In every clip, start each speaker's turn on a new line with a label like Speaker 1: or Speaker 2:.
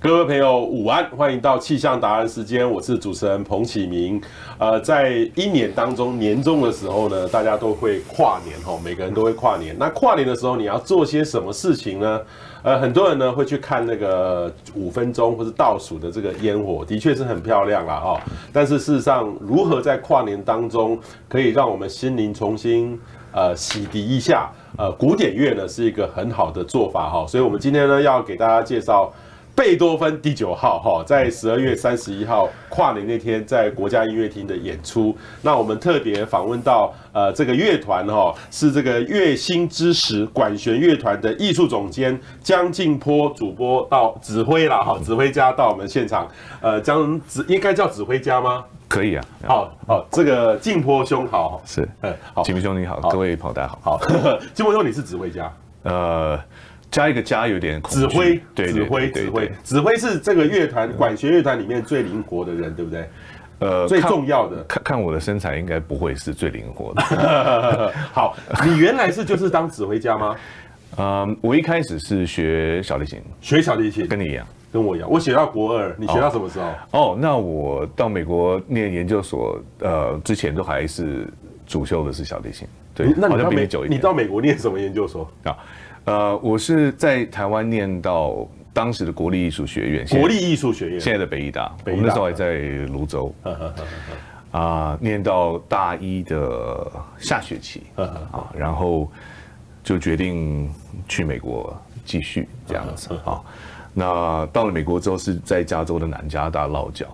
Speaker 1: 各位朋友午安，欢迎到气象达人时间，我是主持人彭启明。呃，在一年当中年终的时候呢，大家都会跨年哈，每个人都会跨年。那跨年的时候，你要做些什么事情呢？呃，很多人呢会去看那个五分钟或是倒数的这个烟火，的确是很漂亮啦哦。但是事实上，如何在跨年当中可以让我们心灵重新呃洗涤一下？呃，古典乐呢是一个很好的做法哈。所以我们今天呢要给大家介绍。贝多芬第九号哈，在十二月三十一号跨年那天，在国家音乐厅的演出。那我们特别访问到呃这个乐团哈，是这个乐星之石管弦乐团的艺术总监江静波主播到指挥啦哈，指挥家到我们现场。呃，江指应该叫指挥家吗？
Speaker 2: 可以啊。
Speaker 1: 好，好，这个静波兄好，
Speaker 2: 是，嗯，好，启明兄你好，各位朋友大家好。
Speaker 1: 好，静波兄你是指挥家，
Speaker 2: 呃。加一个加有点
Speaker 1: 指挥，对，指挥，指挥，指挥是这个乐团管弦乐团里面最灵活的人，对不对？呃，最重要的，
Speaker 2: 看看我的身材，应该不会是最灵活的。
Speaker 1: 好，你原来是就是当指挥家吗？
Speaker 2: 嗯，我一开始是学小提琴，
Speaker 1: 学小提琴，
Speaker 2: 跟你一样，
Speaker 1: 跟我一样，我学到国二，你学到什么时候？
Speaker 2: 哦，那我到美国念研究所，呃，之前都还是主修的是小提琴。对，
Speaker 1: 那你到美，你到美国念什么研究所啊？
Speaker 2: 呃，我是在台湾念到当时的国立艺术学院，
Speaker 1: 国立艺术学院，
Speaker 2: 现在的北艺大，我们那时候还在泸州，啊，念到大一的下学期，啊，然后就决定去美国继续这样子啊。那到了美国之后，是在加州的南加大落脚。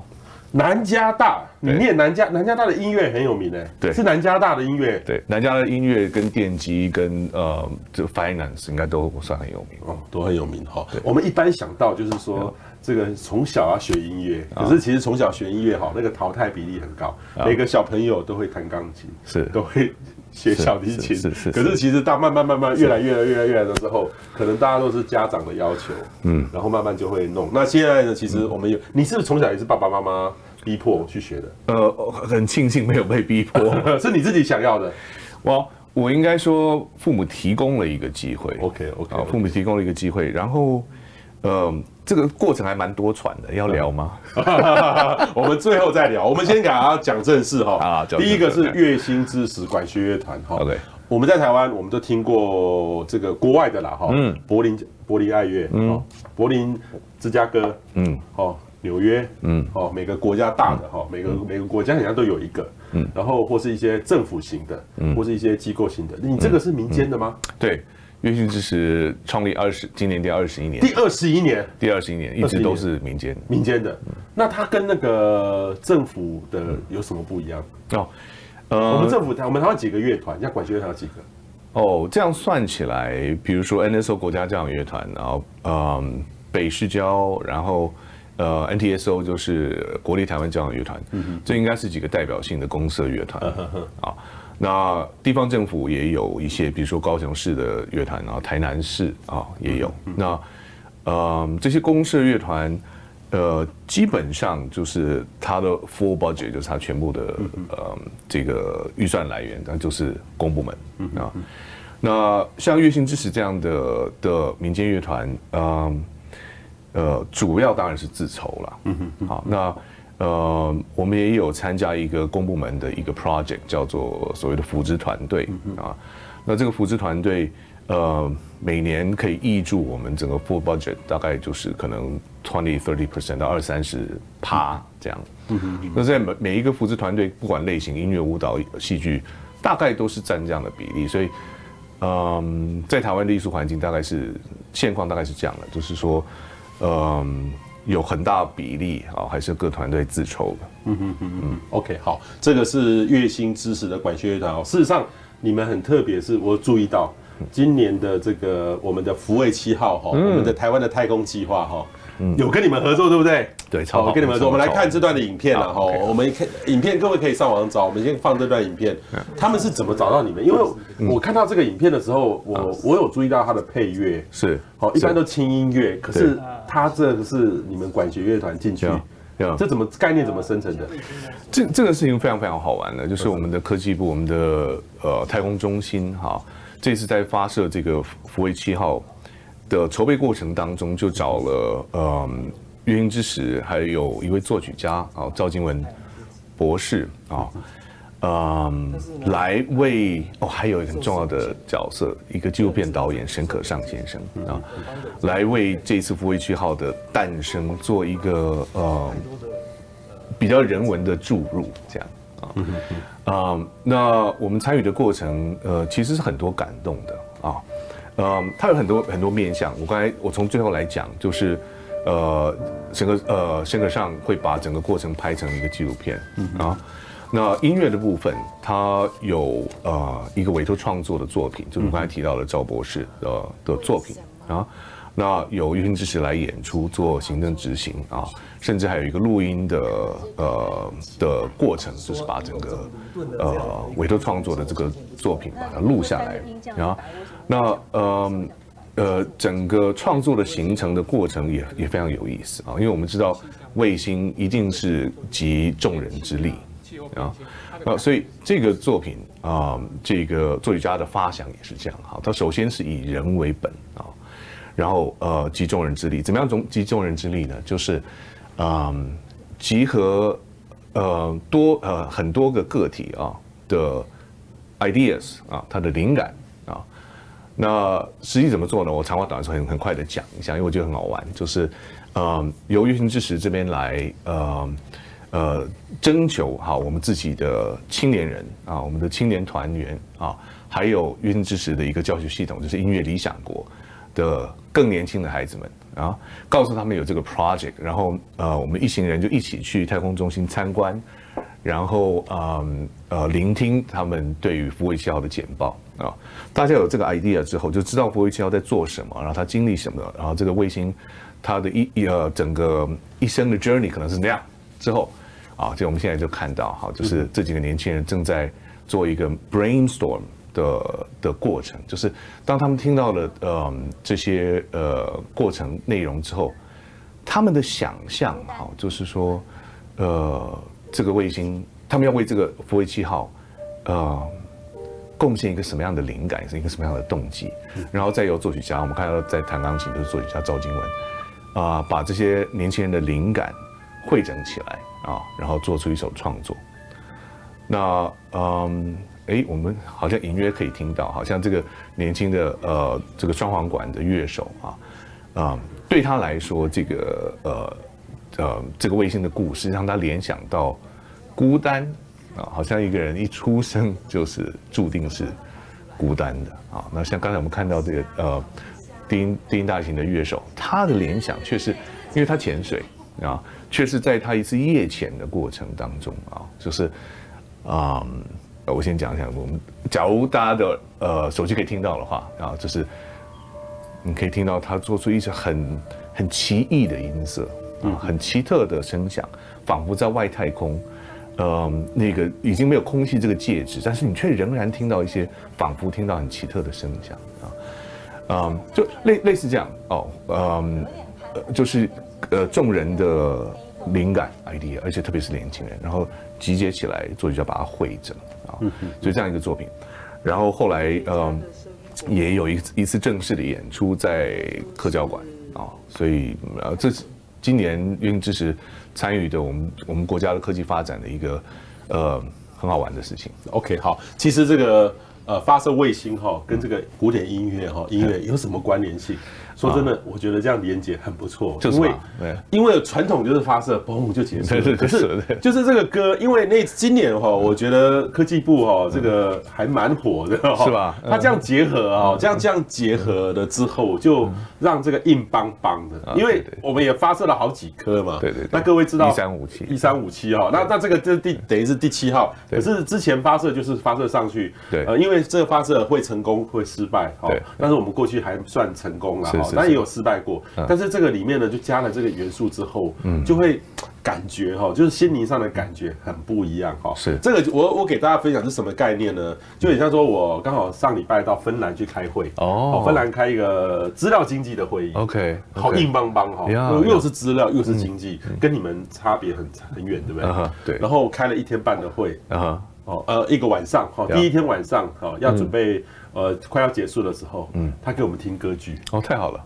Speaker 1: 南加大，你念南加南加大的音乐很有名诶，对，是南加大的音乐，
Speaker 2: 对，南加的音乐跟电机跟呃这个 finance 应该都算很有名
Speaker 1: 哦，都很有名哈。我们一般想到就是说这个从小要学音乐，可是其实从小学音乐哈，那个淘汰比例很高，每个小朋友都会弹钢琴，是都会。学小提琴，是是，可是其实到慢慢慢慢越来越来越来越来的时候，可能大家都是家长的要求，嗯，然后慢慢就会弄。那现在呢？其实我们有，你是不是从小也是爸爸妈妈逼迫我去学的？
Speaker 2: 呃，很庆幸没有被逼迫，
Speaker 1: 是你自己想要的。
Speaker 2: 我我应该说，父母提供了一个机会。
Speaker 1: OK OK，
Speaker 2: 父母提供了一个机会，然后，呃。这个过程还蛮多舛的，要聊吗？
Speaker 1: 我们最后再聊。我们先给大家讲正事哈。啊，第一个是月薪知识管弦乐团哈。OK，我们在台湾，我们都听过这个国外的啦哈。嗯。柏林柏林爱乐，嗯，柏林芝加哥，嗯，哦，纽约，嗯，哦，每个国家大的哈，每个每个国家好像都有一个，嗯，然后或是一些政府型的，嗯，或是一些机构型的。你这个是民间的吗？
Speaker 2: 对。乐讯支持创立二十，今年第二十一年。
Speaker 1: 第二十一年，
Speaker 2: 第二十一年一直都是民间，
Speaker 1: 民间的。那它跟那个政府的有什么不一样？哦，呃，我们政府台，我们台湾几个乐团，像管弦乐团有几个？
Speaker 2: 哦，这样算起来，比如说 NSO 国家交响乐团，然后嗯，北市交，然后呃 NTSO 就是国立台湾交响乐团，这应该是几个代表性的公社乐团啊。那地方政府也有一些，比如说高雄市的乐团，然后台南市啊也有。那呃这些公社乐团，呃基本上就是它的 full budget，就是它全部的呃这个预算来源，那就是公部门啊。那像乐心之石这样的的民间乐团，嗯呃主要当然是自筹了。嗯哼好那。呃，我们也有参加一个公部门的一个 project，叫做所谓的扶植团队啊。那这个扶植团队，呃，每年可以挹注我们整个 full budget，大概就是可能 twenty thirty percent 到二三十趴这样。那在每每一个扶植团队，不管类型，音乐、舞蹈、戏剧，大概都是占这样的比例。所以，嗯，在台湾的艺术环境，大概是现况大概是这样的，就是说，嗯。有很大比例啊，还是各团队自筹的。嗯嗯嗯嗯。
Speaker 1: OK，好，这个是月薪支持的管弦乐团哦。事实上，你们很特别，是我注意到今年的这个我们的福卫七号哈，我们的台湾的太空计划哈。有跟你们合作，对不对？
Speaker 2: 对，超好。
Speaker 1: 跟你们合作，我们来看这段的影片了哈。我们看影片，各位可以上网找。我们先放这段影片，他们是怎么找到你们？因为我看到这个影片的时候，我我有注意到它的配乐
Speaker 2: 是
Speaker 1: 好，一般都轻音乐，可是它这个是你们管弦乐团进去，这怎么概念怎么生成的？
Speaker 2: 这这个事情非常非常好玩的，就是我们的科技部，我们的呃太空中心哈，这次在发射这个福卫七号的筹备过程当中，就找了嗯月音之时，还有一位作曲家啊，赵静文博士啊，嗯，来为哦，还有一个很重要的角色，一个纪录片导演沈可尚先生啊，来为这次福卫区号的诞生做一个呃比较人文的注入，这样啊，嗯，那我们参与的过程，呃，其实是很多感动的啊。呃，它有很多很多面向。我刚才我从最后来讲，就是，呃，整个呃，沈可尚会把整个过程拍成一个纪录片嗯啊。那音乐的部分，它有呃一个委托创作的作品，就是我刚才提到的赵博士的的作品啊。那有月阴之时来演出做行政执行啊，甚至还有一个录音的呃的过程，就是把整个呃委托创作的这个作品把它录下来啊。那呃呃，整个创作的形成的过程也也非常有意思啊，因为我们知道卫星一定是集众人之力啊，那所以这个作品啊，这个作曲家的发想也是这样哈，他首先是以人为本啊，然后呃集众人之力，怎么样集集众人之力呢？就是嗯集合呃多呃很多个个体啊的 ideas 啊，他的灵感。那实际怎么做呢？我长话短说，很很快的讲一下，因为我觉得很好玩。就是，呃，由月星之石这边来，呃，呃，征求哈我们自己的青年人啊，我们的青年团员啊，还有月星之石的一个教学系统，就是音乐理想国的更年轻的孩子们啊，告诉他们有这个 project，然后呃，我们一行人就一起去太空中心参观，然后嗯呃聆听他们对于福卫七号的简报。啊，大家有这个 idea 之后，就知道福卫七号在做什么，然后他经历什么，然后这个卫星它的一一呃整个一生的 journey 可能是那样。之后，啊，就我们现在就看到，哈，就是这几个年轻人正在做一个 brainstorm 的的过程，就是当他们听到了呃这些呃过程内容之后，他们的想象，哈，就是说，呃，这个卫星他们要为这个福卫七号，呃。贡献一个什么样的灵感，是一个什么样的动机，然后再由作曲家，我们看到在弹钢琴就是作曲家赵金文，啊、呃，把这些年轻人的灵感汇整起来啊，然后做出一首创作。那嗯，哎，我们好像隐约可以听到，好像这个年轻的呃这个双簧管的乐手啊，啊、呃，对他来说，这个呃呃这个卫星的故事让他联想到孤单。啊，好像一个人一出生就是注定是孤单的啊。那像刚才我们看到这个呃低音低音大型的乐手，他的联想却是，因为他潜水啊，却是在他一次夜潜的过程当中啊，就是啊、我先讲一下，我们假如大家的呃手机可以听到的话啊，就是你可以听到他做出一些很很奇异的音色啊，很奇特的声响，仿佛在外太空。呃，那个已经没有空气这个介质，但是你却仍然听到一些仿佛听到很奇特的声响啊，嗯，就类类似这样哦，嗯，就是呃众人的灵感 idea，而且特别是年轻人，然后集结起来，作曲家把它汇整啊，所以这样一个作品，然后后来呃也有一一次正式的演出在科教馆啊，所以呃这是今年月阴之时。参与的我们我们国家的科技发展的一个呃很好玩的事情。OK，好，其实这个呃发射卫星哈，跟这个古典音乐哈音乐有什么关联性？说真的，我觉得这样连接很不错，因为因为传统就是发射，嘣就结束了。可是就是这个歌，因为那今年哈，我觉得科技部哈这个还蛮火的，是吧？他这样结合啊，这样这样结合了之后，就让这个硬邦邦的，因为我们也发射了好几颗嘛。对对。那各位知道一三五七。一三五七哈，那那这个这第等于是第七号，可是之前发射就是发射上去，对，呃，因为这个发射会成功会失败哈，但是我们过去还算成功了。但也有失败过，但是这个里面呢，就加了这个元素之后，嗯，就会感觉哈，就是心灵上的感觉很不一样哈。是。这个，我我给大家分享是什么概念呢？就很像说，我刚好上礼拜到芬兰去开会。哦，芬兰开一个资料经济的会议，OK，好硬邦邦哈，又是资料又是经济，跟你们差别很很远，对不对？对。然后开了一天半的会，啊，哦，呃，一个晚上哈，第一天晚上哈要准备呃快要结束的时候，嗯，他给我们听歌剧，哦，太好了。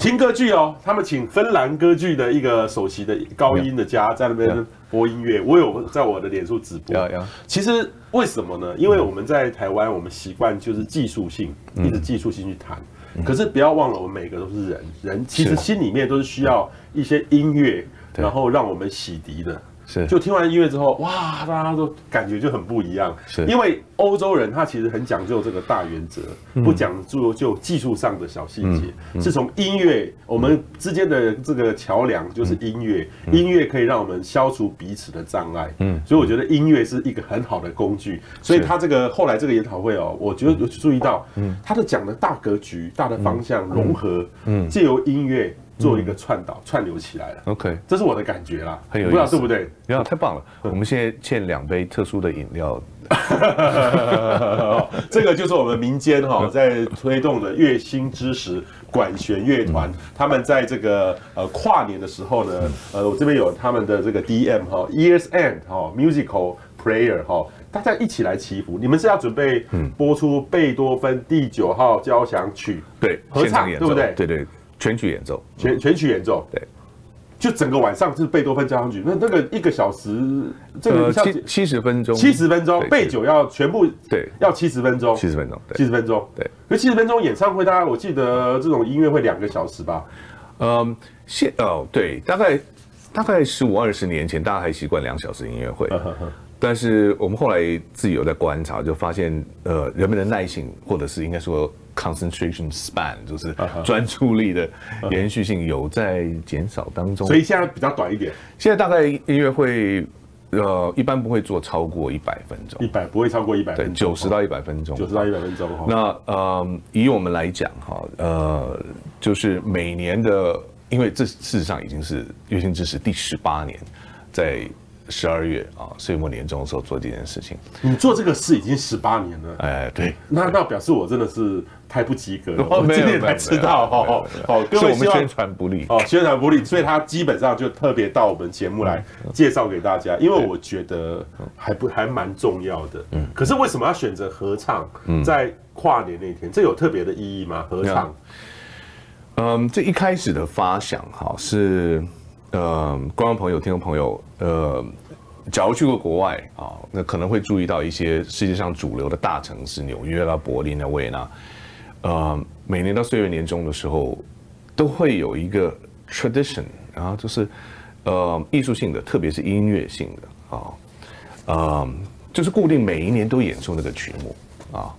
Speaker 1: 听歌剧哦，他们请芬兰歌剧的一个首席的高音的家在那边播音乐，我有在我的脸书直播。其实为什么呢？因为我们在台湾，我们习惯就是技术性，一直技术性去谈。可是不要忘了，我们每个都是人，人其实心里面都是需要一些音乐，然后让我们洗涤的。是，就听完音乐之后，哇，大家都感觉就很不一样。是，因为欧洲人他其实很讲究这个大原则，不讲究就技术上的小细节，是从音乐我们之间的这个桥梁就是音乐，音乐可以让我们消除彼此的障碍。嗯，所以我觉得音乐是一个很好的工具。所以他这个后来这个研讨会哦，我觉得有注意到，嗯，他的讲的大格局、大的方向融合，嗯，借由音乐。做一个串导、串流起来了。OK，这是我的感觉啦，很有意思，不知道对不对？
Speaker 2: 呀，太棒了！我们现在欠两杯特殊的饮料。
Speaker 1: 这个就是我们民间哈在推动的月薪之时管弦乐团，他们在这个呃跨年的时候呢，呃，我这边有他们的这个 DM 哈，Year's End 哈，Musical Prayer 哈，大家一起来祈福。你们是要准备播出贝多芬第九号交响曲，
Speaker 2: 对，
Speaker 1: 合唱对不对？
Speaker 2: 对对。全曲演奏，
Speaker 1: 全全曲演奏，对，就整个晚上是贝多芬交响曲，那那个一个小时，这个
Speaker 2: 七七十分钟，
Speaker 1: 七十分钟，贝九要全部对，要七十分钟，
Speaker 2: 七十分钟，
Speaker 1: 七十分钟，对，可七十分钟演唱会，大家我记得这种音乐会两个小时吧，
Speaker 2: 嗯，现哦对，大概大概十五二十年前，大家还习惯两小时音乐会，但是我们后来自己有在观察，就发现呃，人们的耐性，或者是应该说。Concentration span 就是专注力的延续性有在减少当中，
Speaker 1: 所以现在比较短一点。
Speaker 2: 现在大概音乐会，呃，一般不会做超过一百分钟，
Speaker 1: 一百不会超过一百分钟，
Speaker 2: 九十到一百分钟，
Speaker 1: 九十到一百分钟。
Speaker 2: 那呃，以我们来讲哈，呃，就是每年的，因为这事实上已经是乐兴之识第十八年，在。十二月啊，岁末年终的时候做这件事情。
Speaker 1: 你做这个事已经十八年了，
Speaker 2: 哎，对，
Speaker 1: 那那表示我真的是太不及格了。我今天才知道，哦哦，各位
Speaker 2: 我们宣传不利
Speaker 1: 哦，宣传不利，所以他基本上就特别到我们节目来介绍给大家，因为我觉得还不还蛮重要的。嗯，可是为什么要选择合唱？在跨年那天，这有特别的意义吗？合唱？
Speaker 2: 嗯，这一开始的发想哈是。呃，观众朋友、听众朋友，呃，假如去过国外啊，那可能会注意到一些世界上主流的大城市，纽约啦、柏林啊、维也纳，呃，每年到岁月年终的时候，都会有一个 tradition，然后就是呃艺术性的，特别是音乐性的啊，呃，就是固定每一年都演出那个曲目啊。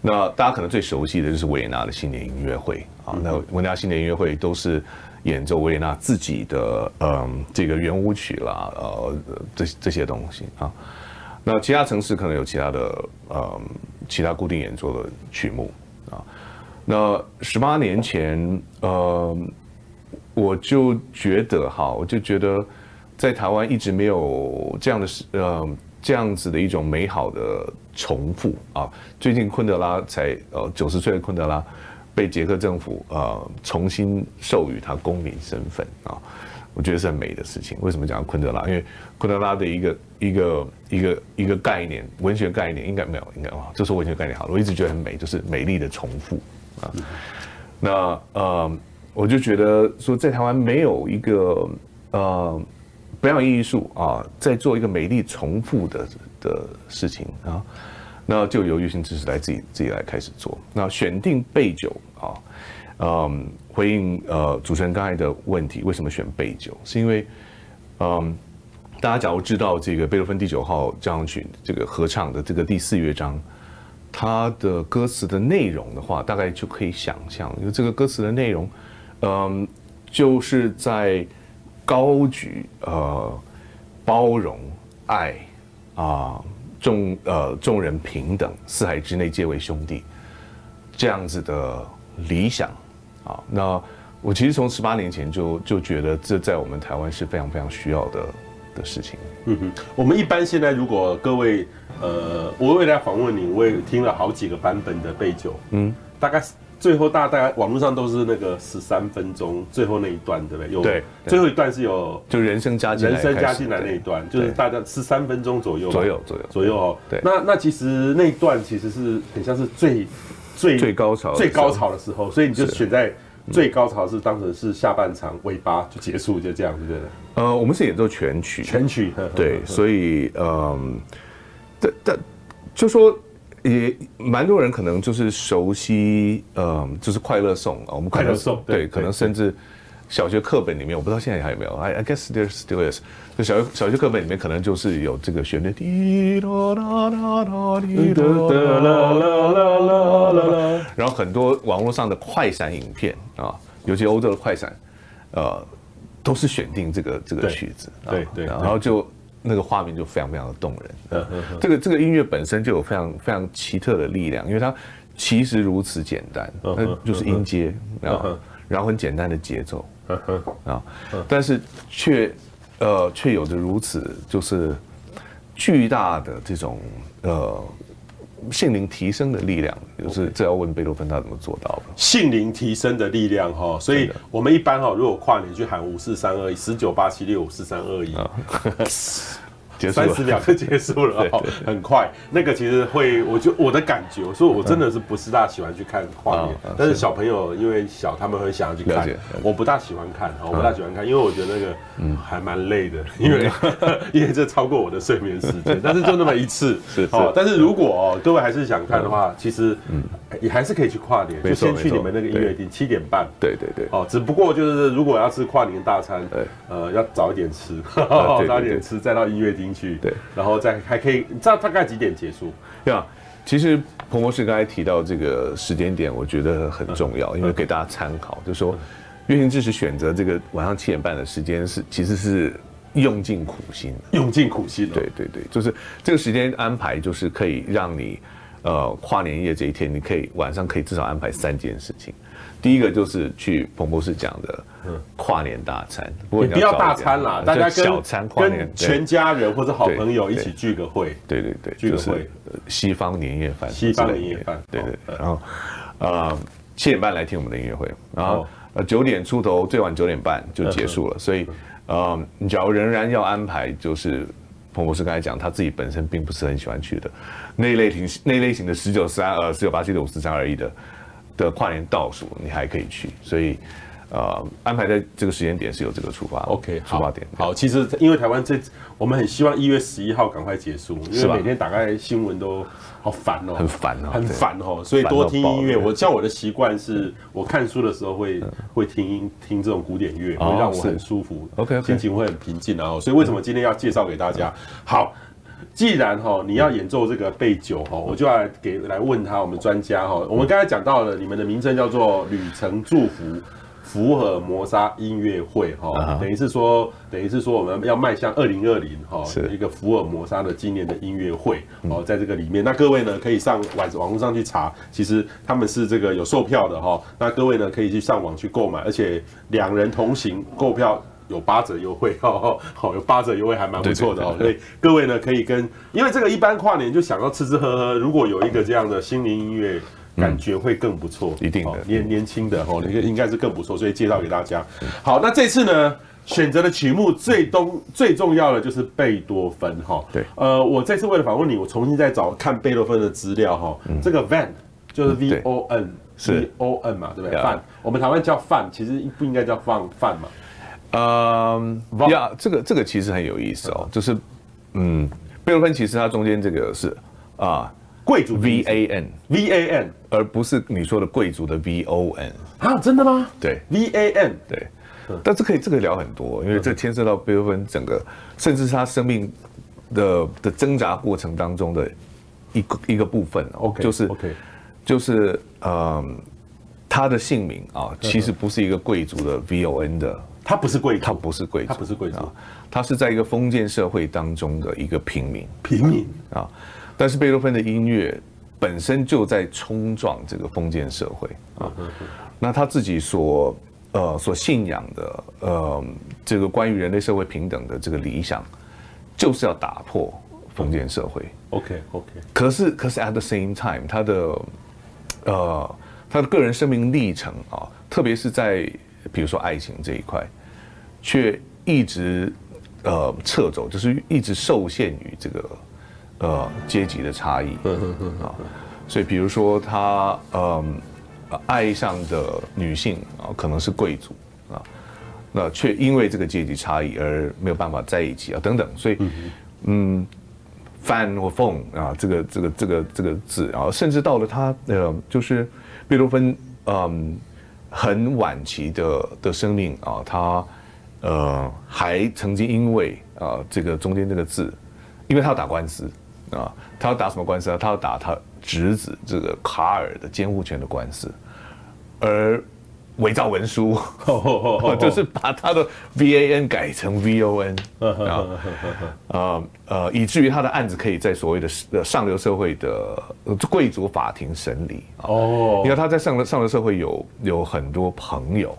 Speaker 2: 那大家可能最熟悉的就是维也纳的新年音乐会啊，那维也纳新年音乐会都是。演奏维也纳自己的嗯这个圆舞曲啦，呃这这些东西啊，那其他城市可能有其他的嗯其他固定演奏的曲目啊。那十八年前呃我就觉得哈，我就觉得在台湾一直没有这样的呃这样子的一种美好的重复啊。最近昆德拉才呃九十岁的昆德拉。被捷克政府呃重新授予他公民身份啊，我觉得是很美的事情。为什么讲昆德拉？因为昆德拉的一个一个一个一个概念，文学概念应该没有，应该啊，这是文学概念好。我一直觉得很美，就是美丽的重复啊。那呃，我就觉得说，在台湾没有一个呃表演艺术啊，在做一个美丽重复的的事情啊。那就由乐兴之时来自己自己来开始做。那选定贝九啊，嗯，回应呃主持人刚才的问题，为什么选贝九？是因为嗯，大家假如知道这个贝多芬第九号交响曲这个合唱的这个第四乐章，它的歌词的内容的话，大概就可以想象，因为这个歌词的内容，嗯，就是在高举呃包容爱啊。众呃众人平等，四海之内皆为兄弟，这样子的理想啊。那我其实从十八年前就就觉得这在我们台湾是非常非常需要的的事情。
Speaker 1: 嗯哼，我们一般现在如果各位呃，我未来访问你，我也听了好几个版本的备酒，嗯，大概。最后大大概网络上都是那个十三分钟最后那一段，对不对？有对，最后一段是有
Speaker 2: 就人生加进来，
Speaker 1: 人生加进来那一段，就是大概十三分钟左右，
Speaker 2: 左右左右。
Speaker 1: 左右。哦。对，那那其实那一段其实是很像是最最
Speaker 2: 最高潮
Speaker 1: 最高潮的时候，所以你就选在最高潮是当时是下半场尾巴就结束，就这样，对不对？
Speaker 2: 呃，我们是演奏全曲，
Speaker 1: 全曲，
Speaker 2: 对，所以嗯，但但就说也蛮多人可能就是熟悉，嗯，就是快乐颂啊，我们
Speaker 1: 快乐颂，
Speaker 2: 对，可能甚至。小学课本里面，我不知道现在还有没有。I I guess there still is。就小学小学课本里面可能就是有这个旋律。滴答答答答滴答啦啦啦啦啦。然后很多网络上的快闪影片啊，尤其欧洲的快闪，呃，都是选定这个这个曲子。
Speaker 1: 对对。
Speaker 2: 然后就那个画面就非常非常的动人。这个这个音乐本身就有非常非常奇特的力量，因为它其实如此简单，它就是音阶，然后很简单的节奏。啊，但是却呃却有着如此就是巨大的这种呃性灵提升的力量，就是这要问贝多芬他怎么做到的？
Speaker 1: 性灵提升的力量哈，所以我们一般哈，如果跨年去喊五四三二一，十九八七六五四三二一。三十秒就 结束了，很快。那个其实会，我就我的感觉，我说我真的是不是大喜欢去看画面，但是小朋友因为小，他们会想要去看。我不大喜欢看，我不大喜欢看，因为我觉得那个嗯。还蛮累的，因为 因为这超过我的睡眠时间。但是就那么一次，是哦。但是如果哦各位还是想看的话，其实嗯也还是可以去跨年，就先去你们那个音乐厅，七点半。
Speaker 2: 对对对。
Speaker 1: 哦，只不过就是如果要吃跨年大餐，呃要早一点吃，早一点吃再到音乐厅。去对，然后再还可以，你知道大概几点结束？
Speaker 2: 对啊，其实彭博士刚才提到这个时间点，我觉得很重要，因为给大家参考，就是说，乐庭志选择这个晚上七点半的时间是其实是用尽苦心，
Speaker 1: 用尽苦心。
Speaker 2: 对对对，就是这个时间安排，就是可以让你呃跨年夜这一天，你可以晚上可以至少安排三件事情。第一个就是去彭博士讲的跨年大餐，
Speaker 1: 你不要大餐啦，大家跟小餐跨年，跟全家人或者好朋友一起聚个会，
Speaker 2: 对对对，聚个会，西方年夜饭，
Speaker 1: 西方年夜饭，
Speaker 2: 对对，然后呃七点半来听我们的音乐会，然后呃九点出头，最晚九点半就结束了，所以呃你假如仍然要安排，就是彭博士刚才讲他自己本身并不是很喜欢去的那一类型那一类型的十九三呃十九八七六五四三二一的。的跨年倒数，你还可以去，所以，呃，安排在这个时间点是有这个出发
Speaker 1: ，OK，
Speaker 2: 出发点。
Speaker 1: 好，其实因为台湾这，我们很希望一月十一号赶快结束，因为每天打开新闻都好烦哦，
Speaker 2: 很烦哦，
Speaker 1: 很烦哦，所以多听音乐。我像我的习惯是，我看书的时候会会听听这种古典乐，会让我很舒服
Speaker 2: ，OK，
Speaker 1: 心情会很平静。然后，所以为什么今天要介绍给大家？好。既然哈你要演奏这个贝九哈，我就要来给来问他我们专家哈。我们刚才讲到了你们的名称叫做旅程祝福福尔摩沙音乐会哈，等于是说等于是说我们要迈向二零二零哈一个福尔摩沙的纪念的音乐会哦，在这个里面，那各位呢可以上网网络上去查，其实他们是这个有售票的哈。那各位呢可以去上网去购买，而且两人同行购票。有八折优惠 哦，好，有八折优惠还蛮不错的哦，所以各位呢可以跟，因为这个一般跨年就想要吃吃喝喝，如果有一个这样的心灵音乐，感觉会更不错，
Speaker 2: 一定的，
Speaker 1: 年年轻的哦，那个应该是更不错，所以介绍给大家。好，那这次呢选择的曲目最东最重要的就是贝多芬哈，
Speaker 2: 对，
Speaker 1: 呃，我这次为了访问你，我重新再找看贝多芬的资料哈，这个 van 就是 V O N 是。V O N 嘛，对不对？Von 我们台湾叫范，其实不应该叫放范嘛。
Speaker 2: 嗯，呀，这个这个其实很有意思哦，就是，嗯，贝多芬其实它中间这个是啊，
Speaker 1: 贵族
Speaker 2: V A N
Speaker 1: V A N，
Speaker 2: 而不是你说的贵族的 V O N
Speaker 1: 啊，真的吗？
Speaker 2: 对
Speaker 1: ，V A N
Speaker 2: 对，但这可以这个聊很多，因为这牵涉到贝多芬整个，甚至是他生命的的挣扎过程当中的一个一个部分，OK，就是 OK，就是嗯，他的姓名啊，其实不是一个贵族的 V O N 的。
Speaker 1: 他不是贵族，
Speaker 2: 他不是贵族，
Speaker 1: 他不是贵族，
Speaker 2: 他是在一个封建社会当中的一个平民，
Speaker 1: 平民啊。
Speaker 2: 但是贝多芬的音乐本身就在冲撞这个封建社会啊。那他自己所呃所信仰的呃这个关于人类社会平等的这个理想，就是要打破封建社会。
Speaker 1: OK OK。
Speaker 2: 可是可是 at the same time，他的呃他的个人生命历程啊，特别是在。比如说爱情这一块，却一直呃撤走，就是一直受限于这个呃阶级的差异啊。所以比如说他嗯爱上的女性啊，可能是贵族啊，那却因为这个阶级差异而没有办法在一起啊，等等，所以嗯。fan 或 phone 啊，这个这个这个这个字，然后甚至到了他呃，就是贝多芬嗯很晚期的的生命啊，他呃还曾经因为啊这个中间这个字，因为他要打官司啊，他要打什么官司啊？他要打他侄子这个卡尔的监护权的官司，而。伪造文书，就是把他的 V A N 改成 V O N，啊，呃呃，以至于他的案子可以在所谓的上流社会的贵族法庭审理。哦，你看他在上流上流社会有有很多朋友，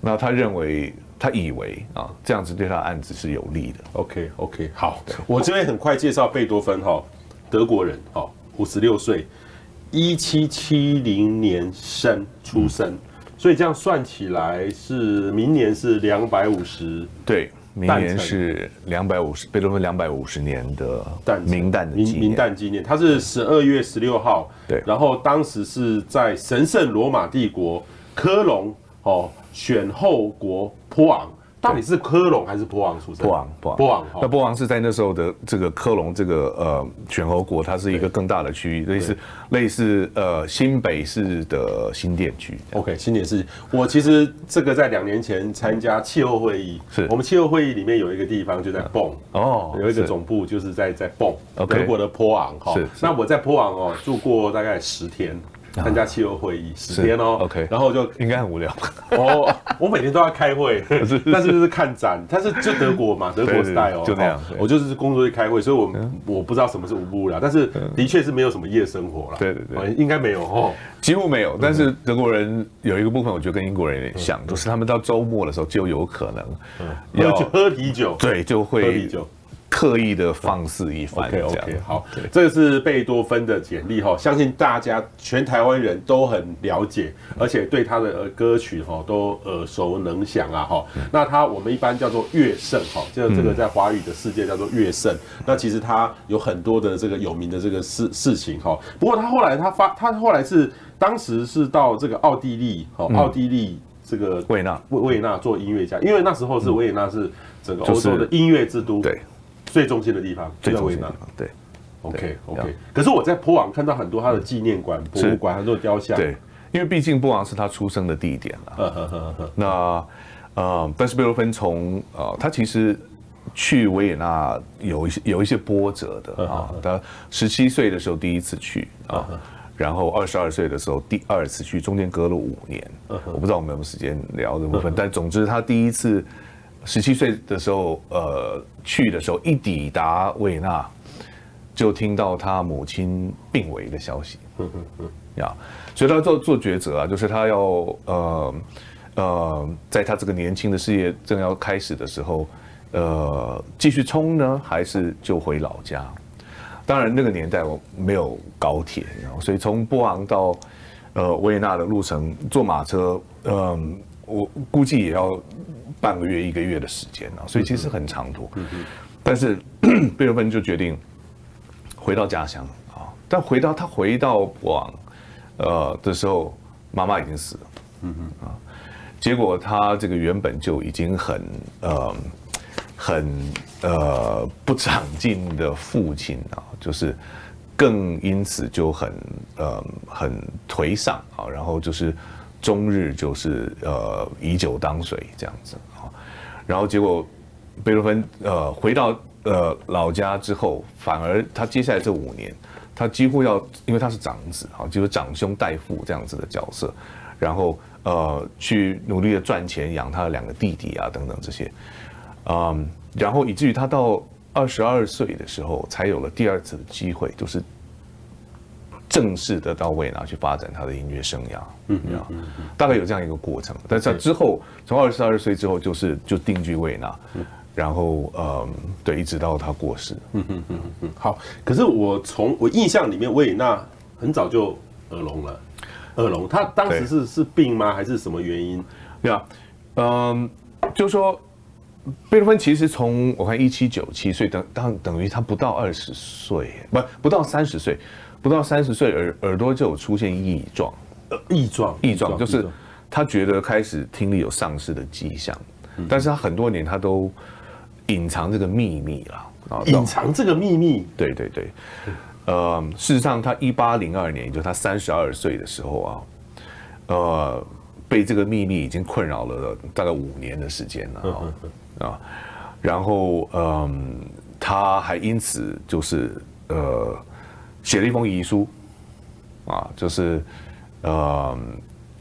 Speaker 2: 那他认为他以为啊这样子对他的案子是有利的。
Speaker 1: OK OK，好，我这边很快介绍贝多芬哈，德国人哈，五十六岁，一七七零年生出生。所以这样算起来是明年是两百五十，
Speaker 2: 对，明年是两百五十，贝多芬两百五十年的诞明旦的
Speaker 1: 明明旦纪念，他是十二月十六号，对，然后当时是在神圣罗马帝国科隆哦选后国波昂。到底是科隆还是波昂出生？
Speaker 2: 波昂，波昂，
Speaker 1: 波昂。
Speaker 2: 那波昂是在那时候的这个科隆这个呃选侯国，它是一个更大的区域，类似类似呃新北市的新店区。
Speaker 1: OK，新店市。我其实这个在两年前参加气候会议，是我们气候会议里面有一个地方就在蹦哦，有一个总部就是在在蹦，德国的波昂哈。是。那我在波昂哦住过大概十天。参加气候会议十天哦，OK，然后就
Speaker 2: 应该很无聊。
Speaker 1: 哦。我每天都要开会，但是就是看展，但是就德国嘛，德国 style 哦，就那样。我就是工作去开会，所以我我不知道什么是无不无聊，但是的确是没有什么夜生活了。对对对，应该没有哦，
Speaker 2: 几乎没有。但是德国人有一个部分，我觉得跟英国人有点像，就是他们到周末的时候就有可能
Speaker 1: 要喝啤酒，
Speaker 2: 对，就会喝啤酒。刻意的放肆一番，OK OK，
Speaker 1: 好，这个是贝多芬的简历哈，相信大家全台湾人都很了解，而且对他的歌曲哈都耳熟能详啊哈。那他我们一般叫做乐圣哈，就这个在华语的世界叫做乐圣。那其实他有很多的这个有名的这个事事情哈。不过他后来他发，他后来是当时是到这个奥地利哈，奥地利这个维也纳维维也纳做音乐家，因为那时候是维也纳是整个欧洲的音乐之都，对。最中心的地方，最中心的地方。对，OK OK。可是我在波昂看到很多他的纪念馆、博物馆，很多雕像。
Speaker 2: 对，因为毕竟波昂是他出生的地点了。那呃，但是贝多芬从呃，他其实去维也纳有一些有一些波折的啊。他十七岁的时候第一次去啊，然后二十二岁的时候第二次去，中间隔了五年。我不知道我们有没有时间聊这部分，但总之他第一次。十七岁的时候，呃，去的时候一抵达维也纳，就听到他母亲病危的消息。嗯嗯嗯，呀，所以他做做抉择啊，就是他要呃呃，在他这个年轻的事业正要开始的时候，呃，继续冲呢，还是就回老家？当然那个年代我没有高铁，然后所以从波昂到呃维也纳的路程坐马车，嗯、呃，我估计也要。半个月一个月的时间啊，所以其实很长途。但是 贝多芬就决定回到家乡啊。但回到他回到波昂呃的时候，妈妈已经死了。嗯啊，结果他这个原本就已经很呃很呃不长进的父亲啊，就是更因此就很呃很颓丧啊，然后就是。终日就是呃以酒当水这样子啊，然后结果贝多芬呃回到呃老家之后，反而他接下来这五年，他几乎要因为他是长子啊，就是长兄代父这样子的角色，然后呃去努力的赚钱养他的两个弟弟啊等等这些，嗯，然后以至于他到二十二岁的时候才有了第二次的机会，就是。正式的到维也纳去发展他的音乐生涯，嗯，大概有这样一个过程。但是之后，从二十二岁之后，就是就定居维也纳，然后呃，对，一直到他过世。嗯嗯嗯
Speaker 1: 嗯。好，可是我从我印象里面，维也纳很早就耳聋了。耳聋，他当时是是病吗？还是什么原因？
Speaker 2: 对啊，嗯，就是说贝多芬其实从我看一七九七岁，等当等于他不到二十岁，不不到三十岁。不到三十岁，耳耳朵就有出现异状，
Speaker 1: 异状，
Speaker 2: 异状就是他觉得开始听力有丧失的迹象，但是他很多年他都隐藏这个秘密了啊，
Speaker 1: 隐藏这个秘密，
Speaker 2: 对对对，呃，事实上他一八零二年，也就是他三十二岁的时候啊，呃，被这个秘密已经困扰了大概五年的时间了啊，然后嗯，他还因此就是呃写了一封遗书。啊，就是，呃，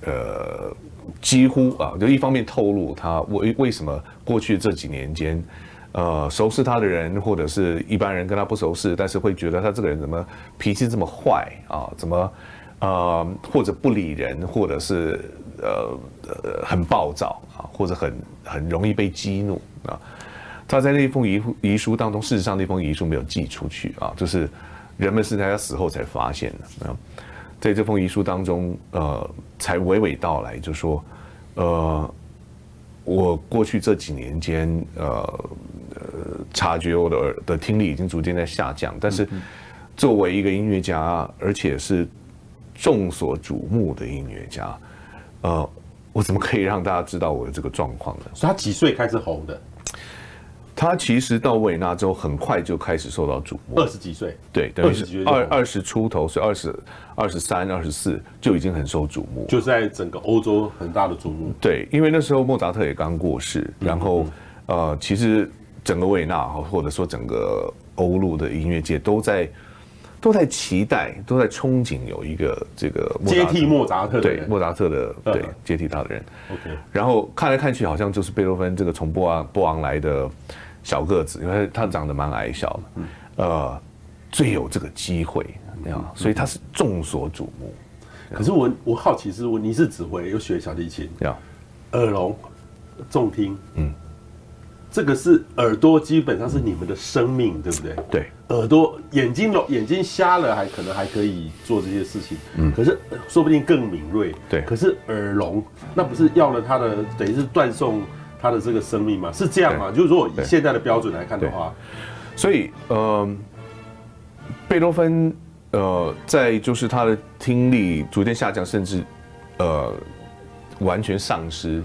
Speaker 2: 呃，几乎啊，就一方面透露他为为什么过去这几年间，呃，熟识他的人或者是一般人跟他不熟识，但是会觉得他这个人怎么脾气这么坏啊？怎么呃，或者不理人，或者是呃呃很暴躁啊，或者很很容易被激怒啊？他在那封遗遗书当中，事实上那封遗书没有寄出去啊，就是人们是在他死后才发现的啊。在这封遗书当中，呃，才娓娓道来，就说，呃，我过去这几年间，呃，呃，察觉我的耳的听力已经逐渐在下降，但是作为一个音乐家，而且是众所瞩目的音乐家，呃，我怎么可以让大家知道我的这个状况呢？
Speaker 1: 所以他几岁开始红的？
Speaker 2: 他其实到维也纳之后，很快就开始受到瞩目。
Speaker 1: 二十几岁，
Speaker 2: 对，等于是二二十出头，所以二十二十三、二十四就已经很受瞩目，
Speaker 1: 就在整个欧洲很大的瞩目。
Speaker 2: 对，因为那时候莫扎特也刚过世，然后呃，其实整个维也纳或者说整个欧陆的音乐界都在都在期待，都在憧憬有一个这个
Speaker 1: 接替莫扎特，
Speaker 2: 对莫扎特的对接替他的人。
Speaker 1: OK，
Speaker 2: 然后看来看去，好像就是贝多芬这个从波昂波昂来的。小个子，因为他长得蛮矮小的，呃，最有这个机会，所以他是众所瞩目。
Speaker 1: 可是我我好奇是，我你是指挥又学小提琴，耳聋，重听，嗯，这个是耳朵基本上是你们的生命，对不对？
Speaker 2: 对，
Speaker 1: 耳朵眼睛聋眼睛瞎了还可能还可以做这些事情，嗯，可是说不定更敏锐，
Speaker 2: 对。
Speaker 1: 可是耳聋，那不是要了他的，等于是断送。他的这个生命吗？是这样吗？就是说，以现在的标准来看的话，
Speaker 2: 所以呃，贝多芬呃，在就是他的听力逐渐下降，甚至呃完全丧失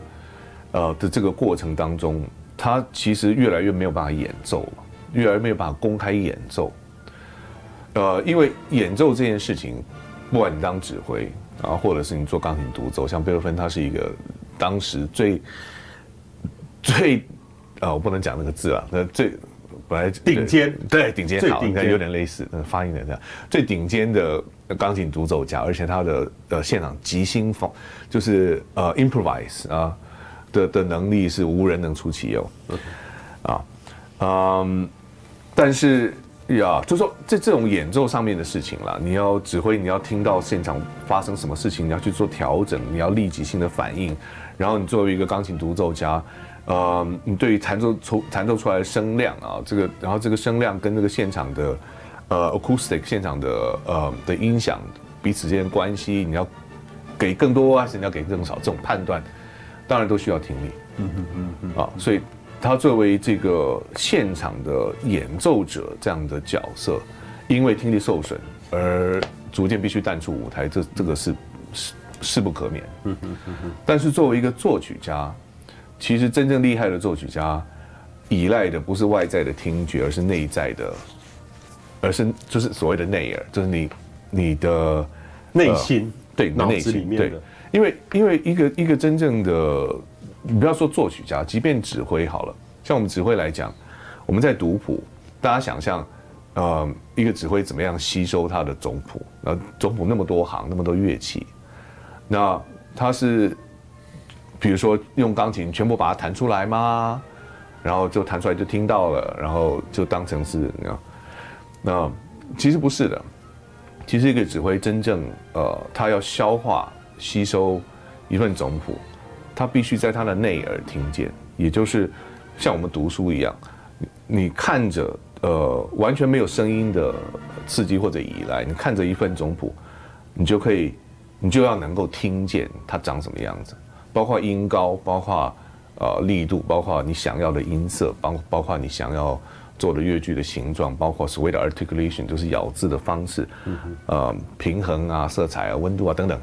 Speaker 2: 呃的这个过程当中，他其实越来越没有办法演奏，越来越没有办法公开演奏。呃，因为演奏这件事情，不管你当指挥啊，或者是你做钢琴独奏，像贝多芬，他是一个当时最。最，呃，我不能讲那个字啊。那最本来
Speaker 1: 顶尖，
Speaker 2: 对顶尖，好，应该有点类似，那发音的这样。最顶尖的钢琴独奏家，而且他的呃现场即兴风，就是呃 improvise 啊的的能力是无人能出其右。啊，嗯，但是呀，就说这这种演奏上面的事情啦，你要指挥，你要听到现场发生什么事情，你要去做调整，你要立即性的反应，然后你作为一个钢琴独奏家。呃，你对于弹奏出弹奏出来的声量啊，这个，然后这个声量跟那个现场的呃 acoustic 现场的呃的音响彼此之间关系，你要给更多还是你要给更少？这种判断当然都需要听力。嗯嗯嗯嗯。啊，所以他作为这个现场的演奏者这样的角色，因为听力受损而逐渐必须淡出舞台，这这个是是势不可免。嗯嗯嗯嗯。但是作为一个作曲家。其实真正厉害的作曲家，依赖的不是外在的听觉，而是内在的，而是就是所谓的内耳，就是你你的
Speaker 1: 内心，
Speaker 2: 对，脑子里面的。对，因为因为一个一个真正的，你不要说作曲家，即便指挥好了，像我们指挥来讲，我们在读谱，大家想象，呃，一个指挥怎么样吸收他的总谱？那总谱那么多行，那么多乐器，那他是。比如说用钢琴全部把它弹出来吗？然后就弹出来就听到了，然后就当成是那样那其实不是的。其实一个指挥真正呃，他要消化吸收一份总谱，他必须在他的内耳听见，也就是像我们读书一样，你看着呃完全没有声音的刺激或者以来，你看着一份总谱，你就可以，你就要能够听见它长什么样子。包括音高，包括呃力度，包括你想要的音色，包包括你想要做的乐句的形状，包括所谓的 articulation，就是咬字的方式，呃平衡啊、色彩啊、温度啊等等，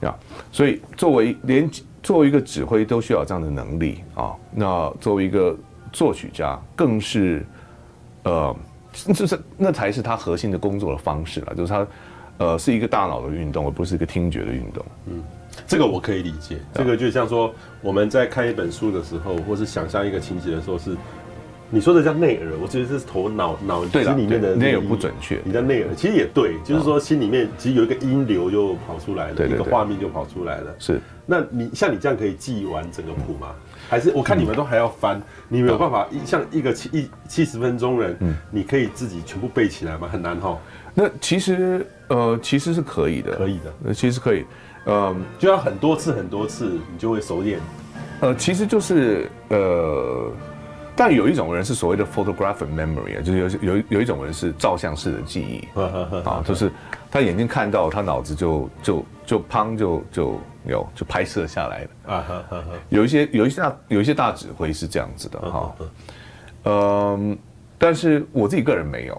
Speaker 2: 呀，所以作为连作为一个指挥都需要这样的能力啊。那作为一个作曲家，更是呃，就是那才是他核心的工作的方式了，就是他呃是一个大脑的运动，而不是一个听觉的运动。
Speaker 1: 嗯，这个我可以理解。这个就像说我们在看一本书的时候，或是想象一个情节的时候是。你说的叫内耳，我觉得是头脑脑子里面的
Speaker 2: 内耳不准确。
Speaker 1: 你的内耳其实也对，就是说心里面其实有一个音流就跑出来了，一个画面就跑出来了。
Speaker 2: 是，
Speaker 1: 那你像你这样可以记完整个谱吗？还是我看你们都还要翻，你没有办法一像一个七一七十分钟人，你可以自己全部背起来吗？很难哈。
Speaker 2: 那其实呃其实是可以的，
Speaker 1: 可以的，
Speaker 2: 那其实可以，呃
Speaker 1: 就要很多次很多次你就会熟练。
Speaker 2: 呃，其实就是呃。但有一种人是所谓的 photographic memory 啊，就是有有有一种人是照相式的记忆 啊，就是他眼睛看到，他脑子就就就砰就就有就拍摄下来了啊。有一些有一些大有一些大指挥是这样子的哈，嗯，但是我自己个人没有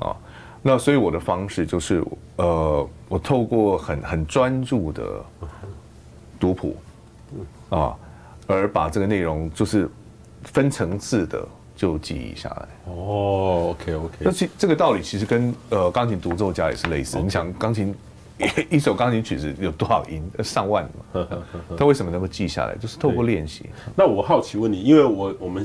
Speaker 2: 啊。那所以我的方式就是呃，我透过很很专注的读谱啊，而把这个内容就是。分层次的就记忆下来
Speaker 1: 哦，OK OK，
Speaker 2: 那其这个道理其实跟呃钢琴独奏家也是类似。你想钢琴一 一首钢琴曲子有多少音？上万嘛。他为什么能够记下来？就是透过练习。
Speaker 1: 那我好奇问你，因为我我们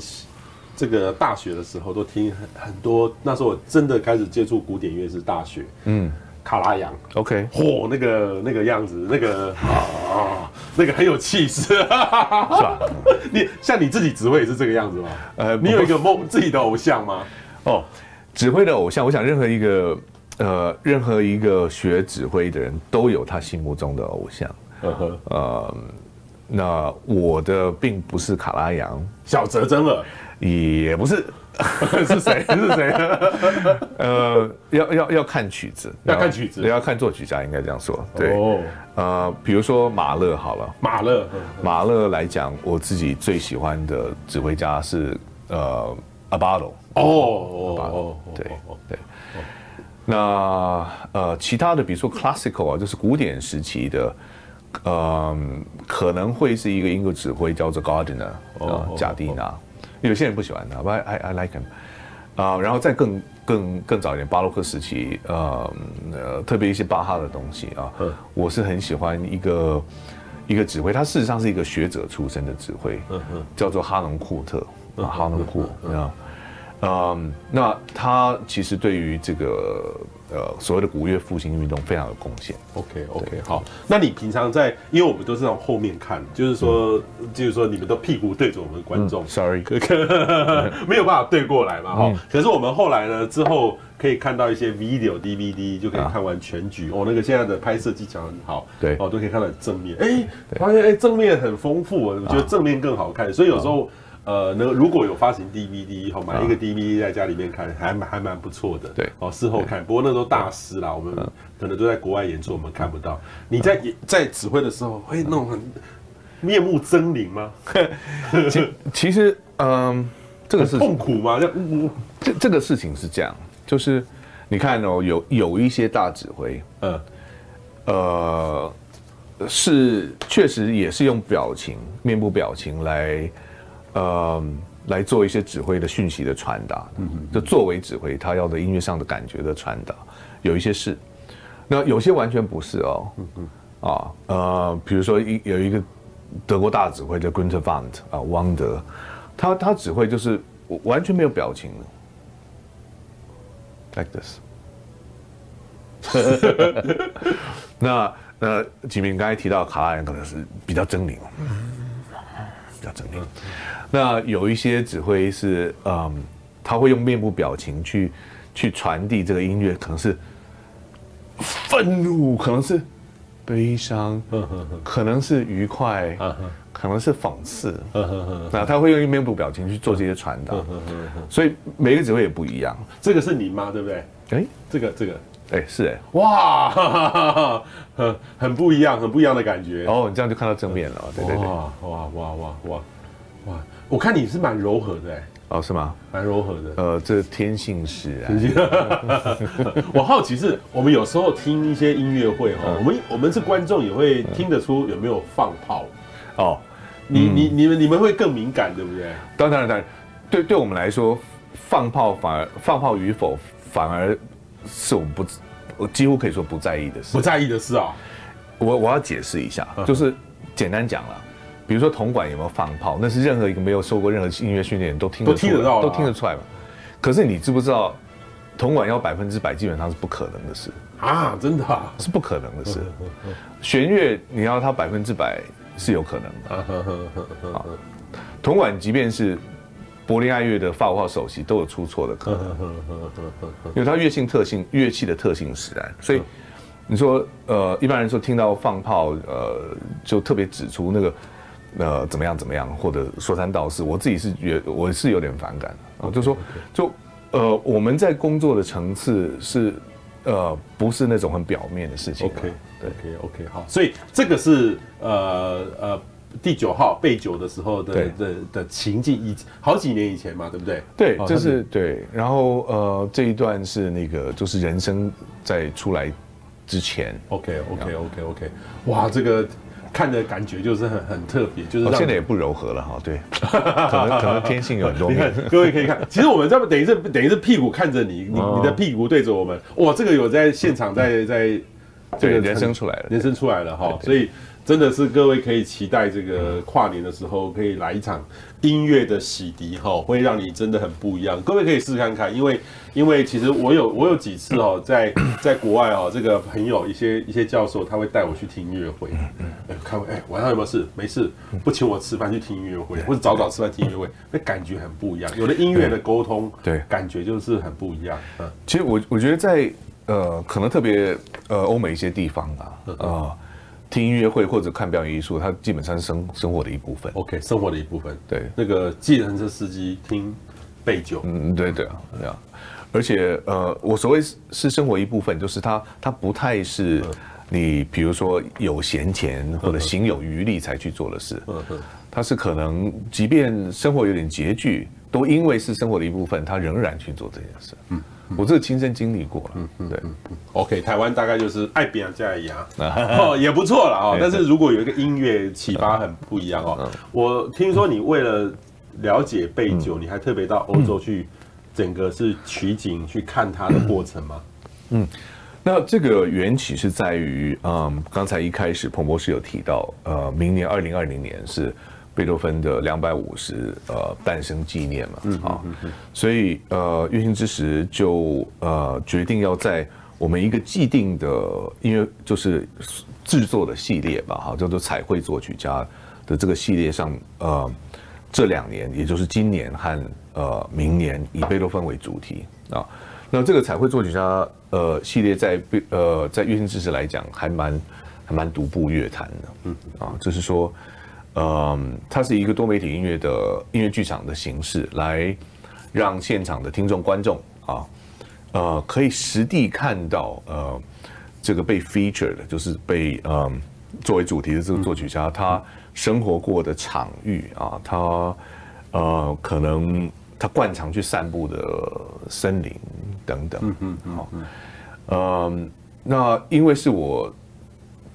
Speaker 1: 这个大学的时候都听很很多，那时候我真的开始接触古典乐是大学。嗯。卡拉扬
Speaker 2: ，OK，
Speaker 1: 嚯，那个那个样子，那个啊，那个很有气势，是吧？你像你自己指挥也是这个样子吗？呃，你有一个梦自己的偶像吗？
Speaker 2: 哦，指挥的偶像，我想任何一个呃，任何一个学指挥的人都有他心目中的偶像。呃那我的并不是卡拉扬，
Speaker 1: 小泽征尔
Speaker 2: 也不是。是谁？是谁？呃，要要要看曲子，
Speaker 1: 要看曲子，
Speaker 2: 要看作曲家，应该这样说。对，哦、呃，比如说马勒好了，
Speaker 1: 马勒，
Speaker 2: 马勒来讲，我自己最喜欢的指挥家是呃阿巴罗。哦哦，对对。那呃，其他的比如说 classical 啊，就是古典时期的，嗯，可能会是一个英国指挥叫做 Gardiner，呃，贾蒂纳。有些人不喜欢他，but I I like him，啊，然后再更更更早一点，巴洛克时期，呃呃，特别一些巴哈的东西啊，我是很喜欢一个一个指挥，他事实上是一个学者出身的指挥，叫做哈农库特，哈农库，啊，嗯，那他其实对于这个。呃，所谓的古乐复兴运动非常有贡献。
Speaker 1: OK OK，好。那你平常在，因为我们都是从后面看，就是说，嗯、就是说你们都屁股对着我们观众、嗯、，Sorry，没有办法对过来嘛，哈、嗯。可是我们后来呢，之后可以看到一些 video DVD，就可以看完全局。啊、哦，那个现在的拍摄技巧很好，
Speaker 2: 对，
Speaker 1: 哦，都可以看到正面。哎、欸，发现哎、欸，正面很丰富，我觉得正面更好看。啊、所以有时候。呃，那如果有发行 DVD，好买一个 DVD 在家里面看，还蛮还蛮不错的。
Speaker 2: 对，
Speaker 1: 哦，事后看，不过那都大师啦，我们可能都在国外演出，我们看不到。你在在指挥的时候会弄很面目狰狞吗？
Speaker 2: 其其实，嗯，这个是
Speaker 1: 痛苦吗？这
Speaker 2: 这这个事情是这样，就是你看哦，有有一些大指挥，嗯，呃，是确实也是用表情、面部表情来。呃，来做一些指挥的讯息的传达，就作为指挥，他要的音乐上的感觉的传达，有一些是，那有些完全不是哦，嗯嗯，啊，呃，比如说一有一个德国大指挥叫 Günter Wandt 啊，汪德，他他指挥就是完全没有表情的，like this，那那吉明刚才提到卡拉扬可能是比较狰狞，比较狰獰。那有一些指挥是，嗯，他会用面部表情去去传递这个音乐，可能是愤怒，可能是悲伤，可能是愉快，可能是讽刺，那他会用面部表情去做这些传达，所以每个指挥也不一样。
Speaker 1: 这个是你吗？对不对？哎，这个这个，
Speaker 2: 哎，是哎，
Speaker 1: 哇，很很不一样，很不一样的感觉。
Speaker 2: 哦，你这样就看到正面了，对对对，
Speaker 1: 哇哇哇哇哇哇。我看你是蛮柔和的哎，
Speaker 2: 哦，是吗？
Speaker 1: 蛮柔和的。
Speaker 2: 呃，这天性使然。
Speaker 1: 我好奇是，我们有时候听一些音乐会哈，我们我们是观众也会听得出有没有放炮。哦，你你你们你们会更敏感，对不对？
Speaker 2: 当然当然，对对我们来说，放炮反而放炮与否，反而是我们不，我几乎可以说不在意的事。
Speaker 1: 不在意的事啊。
Speaker 2: 我我要解释一下，就是简单讲了。比如说铜管有没有放炮，那是任何一个没有受过任何音乐训练都听得出来，都听得到，都听得出来嘛。可是你知不知道，铜管要百分之百基本上是不可能的事
Speaker 1: 啊！真的啊，
Speaker 2: 是不可能的事。弦乐你要它百分之百是有可能的。铜管即便是柏林爱乐的法国号首席都有出错的可能，因为它乐性特性、乐器的特性使然，所以你说呃，一般人说听到放炮，呃，就特别指出那个。呃，怎么样怎么样，或者说三道四，我自己是觉我是有点反感啊，就说就呃，我们在工作的层次是呃，不是那种很表面的事情。
Speaker 1: OK，对，OK OK 好，所以这个是呃呃第九号备酒的时候的的的，情境，以好几年以前嘛，对不对？
Speaker 2: 对，这是对。然后呃，这一段是那个就是人生在出来之前。
Speaker 1: OK OK OK OK，哇，这个。看的感觉就是很很特别，就是
Speaker 2: 现在也不柔和了哈，对，可能可能天性有很多。
Speaker 1: 你看，各位可以看，其实我们这么等于是等于是屁股看着你，你你的屁股对着我们，哇，这个有在现场在在
Speaker 2: 这个人生出来了，
Speaker 1: 人生出来了哈，所以。真的是各位可以期待这个跨年的时候可以来一场音乐的洗涤哈，会让你真的很不一样。各位可以试试看看，因为因为其实我有我有几次哦，在 在国外哦，这个朋友一些一些教授他会带我去听音乐会，哎，看哎晚上有没有事？没事，不请我吃饭去听音乐会，或者早早吃饭听音乐会，那感觉很不一样。有了音乐的沟通，对，感觉就是很不一样。嗯，
Speaker 2: 其实我我觉得在呃可能特别呃欧美一些地方啊，呃。听音乐会或者看表演艺术，它基本上是生生活的一部分。
Speaker 1: OK，生活的一部分。
Speaker 2: 对，
Speaker 1: 那个计程车司机听备酒，
Speaker 2: 嗯，对对啊，对啊。而且呃，我所谓是生活一部分，就是它它不太是你比如说有闲钱或者行有余力才去做的事。嗯嗯。它是可能即便生活有点拮据，都因为是生活的一部分，他仍然去做这件事。嗯。我这个亲身经历过了，嗯嗯，对
Speaker 1: ，OK，台湾大概就是爱拼才会赢，哦，也不错了哦。但是如果有一个音乐启发很不一样哦。我听说你为了了解背酒，你还特别到欧洲去，整个是取景去看它的过程吗？
Speaker 2: 嗯，那这个缘起是在于，嗯，刚才一开始彭博士有提到，呃，明年二零二零年是。贝多芬的两百五十呃诞生纪念嘛，啊，所以呃月星之时就呃决定要在我们一个既定的音乐就是制作的系列吧，哈，叫做彩绘作曲家的这个系列上，呃，这两年也就是今年和呃明年以贝多芬为主题啊，那这个彩绘作曲家呃系列在贝呃在月星之时来讲还蛮还蛮独步乐坛的，嗯。啊，就是说。嗯，它是一个多媒体音乐的音乐剧场的形式，来让现场的听众观众啊，呃，可以实地看到呃，这个被 featured 的，就是被嗯作为主题的这个作曲家，他生活过的场域啊，他呃，可能他惯常去散步的森林等等，嗯嗯嗯，好，嗯，那因为是我。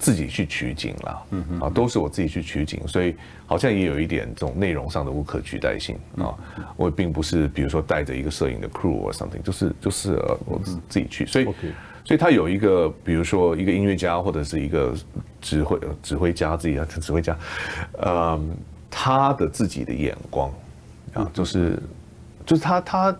Speaker 2: 自己去取景了，嗯嗯，啊，都是我自己去取景，所以好像也有一点这种内容上的无可取代性啊。我并不是比如说带着一个摄影的 crew or something，就是就是我自己去，所以所以他有一个比如说一个音乐家或者是一个指挥指挥家自己啊指挥家，嗯，他的自己的眼光啊，就是就是他他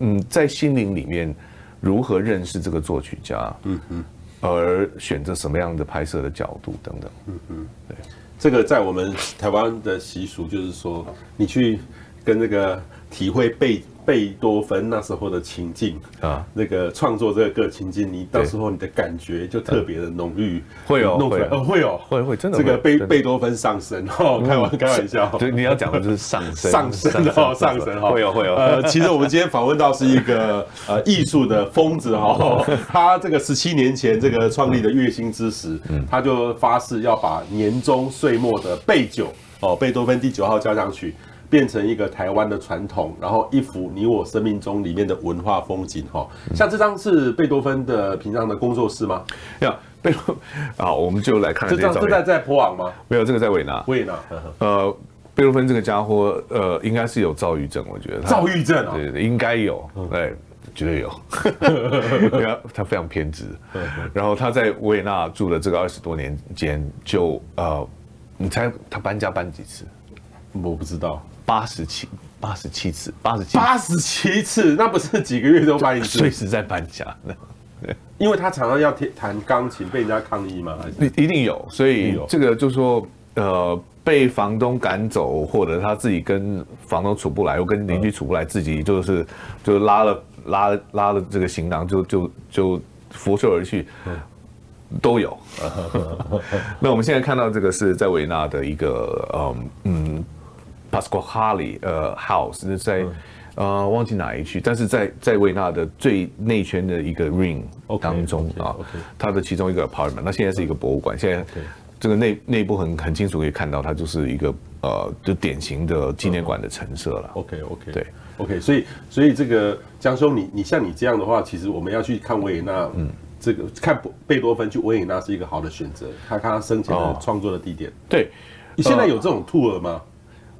Speaker 2: 嗯在心灵里面如何认识这个作曲家，嗯嗯。而选择什么样的拍摄的角度等等，嗯嗯，对，
Speaker 1: 这个在我们台湾的习俗就是说，你去跟那个体会背。贝多芬那时候的情境啊，那个创作这个个情境，你到时候你的感觉就特别的浓郁，
Speaker 2: 会有
Speaker 1: 弄出来，会有
Speaker 2: 会会真的
Speaker 1: 这个贝贝多芬上身哦，开玩开玩笑，
Speaker 2: 对，你要讲的就是上身
Speaker 1: 上身哦，上身哈，
Speaker 2: 会有会有。
Speaker 1: 呃，其实我们今天访问到是一个呃艺术的疯子哈，他这个十七年前这个创立的月薪之时，他就发誓要把年终岁末的贝九哦，贝多芬第九号交响曲。变成一个台湾的传统，然后一幅你我生命中里面的文化风景哈。像这张是贝多芬的平常的工作室吗？
Speaker 2: 要贝多，啊，我们就来看，看这张。
Speaker 1: 这在在普朗吗？
Speaker 2: 没有，这个在维纳。
Speaker 1: 维纳，
Speaker 2: 呃。贝多芬这个家伙，呃，应该是有躁郁症，我觉得。
Speaker 1: 躁郁症啊？
Speaker 2: 对对，应该有，对，绝对有。他他非常偏执，然后他在维也纳住了这个二十多年间，就呃，你猜他搬家搬几次？
Speaker 1: 我不知道，
Speaker 2: 八十七，八十七次，八十七，
Speaker 1: 八十七次，那不是几个月都搬一次？
Speaker 2: 随时在搬家。
Speaker 1: 对，因为他常常要弹钢琴，被人家抗议吗？还
Speaker 2: 是？一定有，所以这个就是说，呃。被房东赶走，或者他自己跟房东处不来，又跟邻居处不来，自己就是就拉了拉了拉了这个行囊，就就就拂袖而去，都有。那我们现在看到这个是在维纳的一个嗯嗯，Pasquale 呃 House 在呃忘记哪一区，但是在在维纳的最内圈的一个 ring 当中啊，它的其中一个 apartment，那现在是一个博物馆，现在。这个内内部很很清楚可以看到，它就是一个呃，就典型的纪念馆的陈设了。
Speaker 1: OK OK
Speaker 2: 对
Speaker 1: OK，所以所以这个江兄，你你像你这样的话，其实我们要去看维也纳，嗯，这个看贝多芬去维也纳是一个好的选择，看看他生前的创作的地点。
Speaker 2: 对，
Speaker 1: 你现在有这种 tour 吗？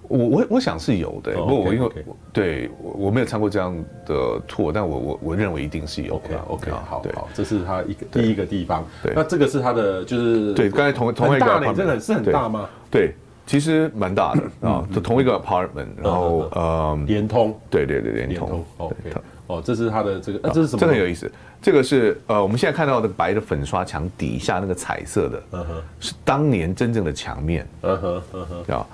Speaker 2: 我我我想是有的，不过我因为对我我没有参过这样的 tour，但我我我认为一定是有的。
Speaker 1: OK OK 好，好，这是他一个第一个地方。对，那这个是他的就是
Speaker 2: 对，刚才同同一个
Speaker 1: apartment 真的是很大吗？
Speaker 2: 对，其实蛮大的啊，就同一个 apartment，然后呃
Speaker 1: 联通，
Speaker 2: 对对对联通。
Speaker 1: OK，哦，这是他的这个，这是什么？
Speaker 2: 这很有意思。这个是呃我们现在看到的白的粉刷墙底下那个彩色的，是当年真正的墙面。嗯哼嗯哼啊。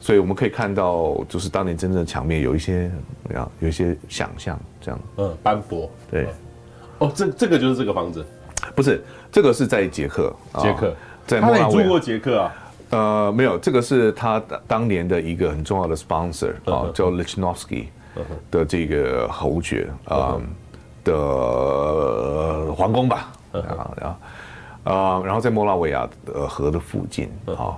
Speaker 2: 所以我们可以看到，就是当年真正的墙面有一些，啊，有一些想象这样。
Speaker 1: 嗯，斑驳。
Speaker 2: 对。
Speaker 1: 哦，这这个就是这个房子，
Speaker 2: 不是这个是在捷克。
Speaker 1: 捷克，
Speaker 2: 在
Speaker 1: 莫拉维。他住过捷克啊？
Speaker 2: 呃，没有，这个是他当年的一个很重要的 sponsor 啊，叫 Lichnowsky 的这个侯爵啊的皇宫吧。啊啊，然后在莫拉维亚的河的附近啊。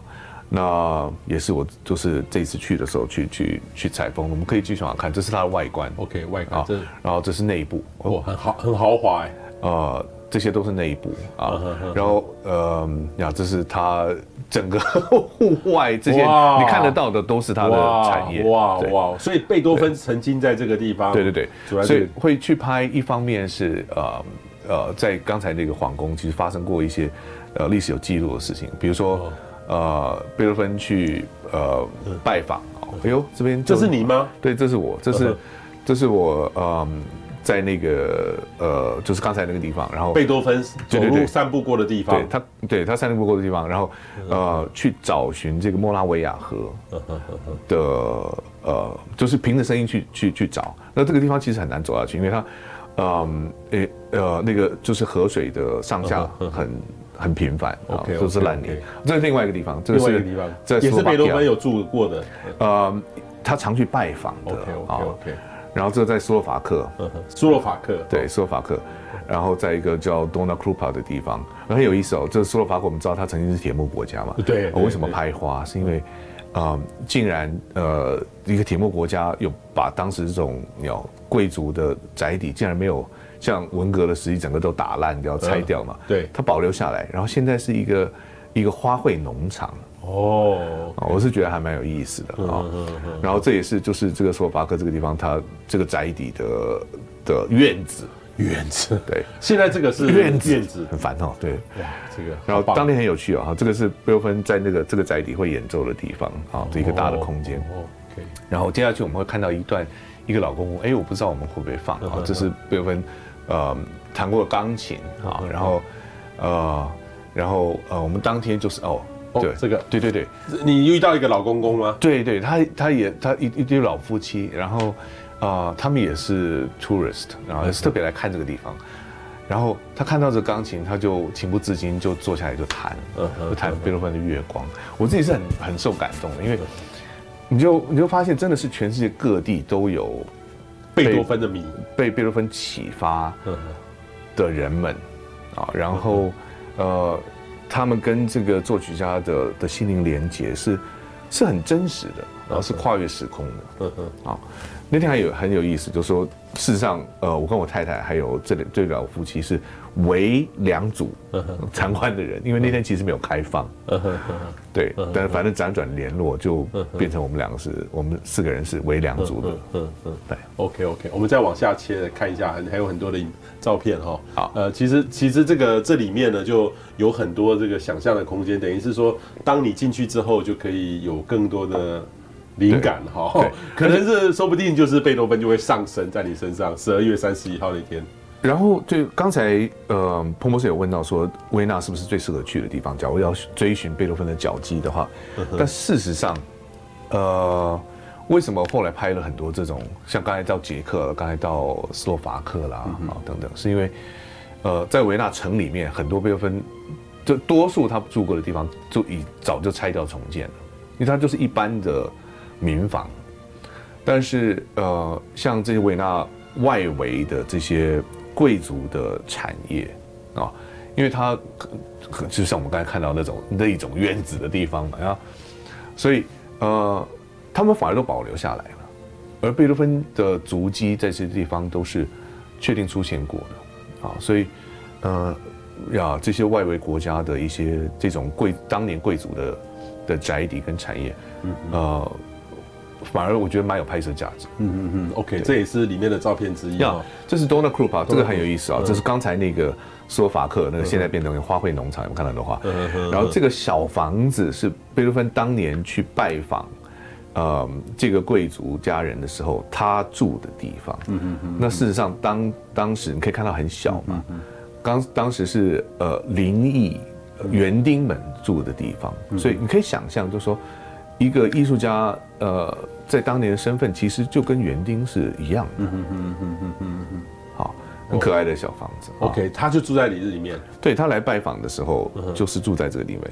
Speaker 2: 那也是我就是这次去的时候去去去采风，我们可以继续往下看，这是它的外观。
Speaker 1: OK，外观。啊，
Speaker 2: 然后这是内部，
Speaker 1: 哦，很豪很豪华哎。
Speaker 2: 呃，这些都是内部啊。然后呃，呀，这是他整个 户外这些你看得到的都是他的产业。哇
Speaker 1: 哇，所以贝多芬曾经在这个地方。
Speaker 2: 对对对。所以会去拍，一方面是呃呃，在刚才那个皇宫其实发生过一些呃历史有记录的事情，比如说。呃，贝多芬去呃拜访，哎呦，这边
Speaker 1: 这是你吗？
Speaker 2: 对，这是我，这是这是我，嗯，在那个呃，就是刚才那个地方，然后
Speaker 1: 贝多芬走路散步过的地方，
Speaker 2: 对他，对他散步过的地方，然后呃，去找寻这个莫拉维亚河的呃，就是凭着声音去去去找，那这个地方其实很难走下去，因为它，嗯，诶呃，那个就是河水的上下很。很频繁啊，都是烂泥。这是另外一个地方，这个是
Speaker 1: 一个地方，这也是贝多芬有住过的。
Speaker 2: 呃，他常去拜访的。
Speaker 1: OK OK OK。
Speaker 2: 然后这个在斯洛伐克，
Speaker 1: 斯洛伐克
Speaker 2: 对，斯洛伐克。然后在一个叫 Dona Krupa 的地方，很有意思哦。这个斯洛伐克我们知道它曾经是铁木国家嘛？
Speaker 1: 对。
Speaker 2: 为什么拍花？是因为，呃，竟然呃一个铁木国家有把当时这种鸟贵族的宅邸竟然没有。像文革的时期，整个都打烂掉、拆掉嘛。
Speaker 1: 对，
Speaker 2: 它保留下来，然后现在是一个一个花卉农场。哦，我是觉得还蛮有意思的啊。然后这也是就是这个斯洛伐克这个地方，它这个宅邸的的院子，
Speaker 1: 院子。
Speaker 2: 对，
Speaker 1: 现在这个是 院子，院子
Speaker 2: 很烦哦。对，
Speaker 1: 哇，这个。
Speaker 2: 然后当天很有趣啊，这个是贝多芬在那个这个宅邸会演奏的地方啊，这一个大的空间。OK。然后接下去我们会看到一段一个老公公，哎，我不知道我们会不会放啊，这是贝多芬。呃，弹过钢琴啊，然后，呃，然后呃，我们当天就是哦，对，这个，对对对，
Speaker 1: 你遇到一个老公公吗？
Speaker 2: 对对，他他也他一一对老夫妻，然后，呃，他们也是 tourist，然后也是特别来看这个地方，然后他看到这钢琴，他就情不自禁就坐下来就弹，嗯，就弹贝多芬的月光，我自己是很很受感动的，因为你就你就发现真的是全世界各地都有。
Speaker 1: 贝多芬的迷，
Speaker 2: 被贝多芬启发的人们啊，然后呃，他们跟这个作曲家的的心灵连接是是很真实的然后是跨越时空的。嗯嗯，啊，那天还有很有意思，就是说，事实上，呃，我跟我太太还有这对这对夫妻是唯两组参观的人，因为那天其实没有开放。对，但是反正辗转联络，就变成我们两个是，我们四个人是唯两组的。嗯嗯，对。
Speaker 1: OK OK，我们再往下切看一下，还还有很多的照片哈。好，呃，其实其实这个这里面呢，就有很多这个想象的空间，等于是说，当你进去之后，就可以有更多的。灵感哈，可能是说不定就是贝多芬就会上升在你身上。十二月三十一号那天，
Speaker 2: 然后就刚才呃，彭博士有问到说，维纳是不是最适合去的地方？假如要追寻贝多芬的脚迹的话，但事实上，呃，为什么后来拍了很多这种，像刚才到捷克，刚才到斯洛伐克啦啊等等，是因为呃，在维纳城里面很多贝多芬，就多数他住过的地方，就已早就拆掉重建了，因为它就是一般的。民房，但是呃，像这些维纳外围的这些贵族的产业啊，因为它就像我们刚才看到那种那一种院子的地方嘛，啊，所以呃，他们反而都保留下来了，而贝多芬的足迹在这些地方都是确定出现过的啊，所以呃呀，这些外围国家的一些这种贵当年贵族的的宅邸跟产业，呃。反而我觉得蛮有拍摄价值。
Speaker 1: 嗯嗯嗯，OK，这也是里面的照片之一啊。
Speaker 2: 这是 Dona Krupa，这个很有意思啊。这是刚才那个斯洛伐克那个现在变成花卉农场，有看到的话？然后这个小房子是贝多芬当年去拜访，呃，这个贵族家人的时候他住的地方。嗯嗯嗯。那事实上当当时你可以看到很小嘛，刚当时是呃林毅园丁们住的地方，所以你可以想象，就是说一个艺术家呃。在当年的身份其实就跟园丁是一样的，嗯嗯嗯嗯嗯嗯嗯，好，很可爱的小房子。
Speaker 1: OK，他就住在里里面。
Speaker 2: 对，他来拜访的时候，就是住在这个里面。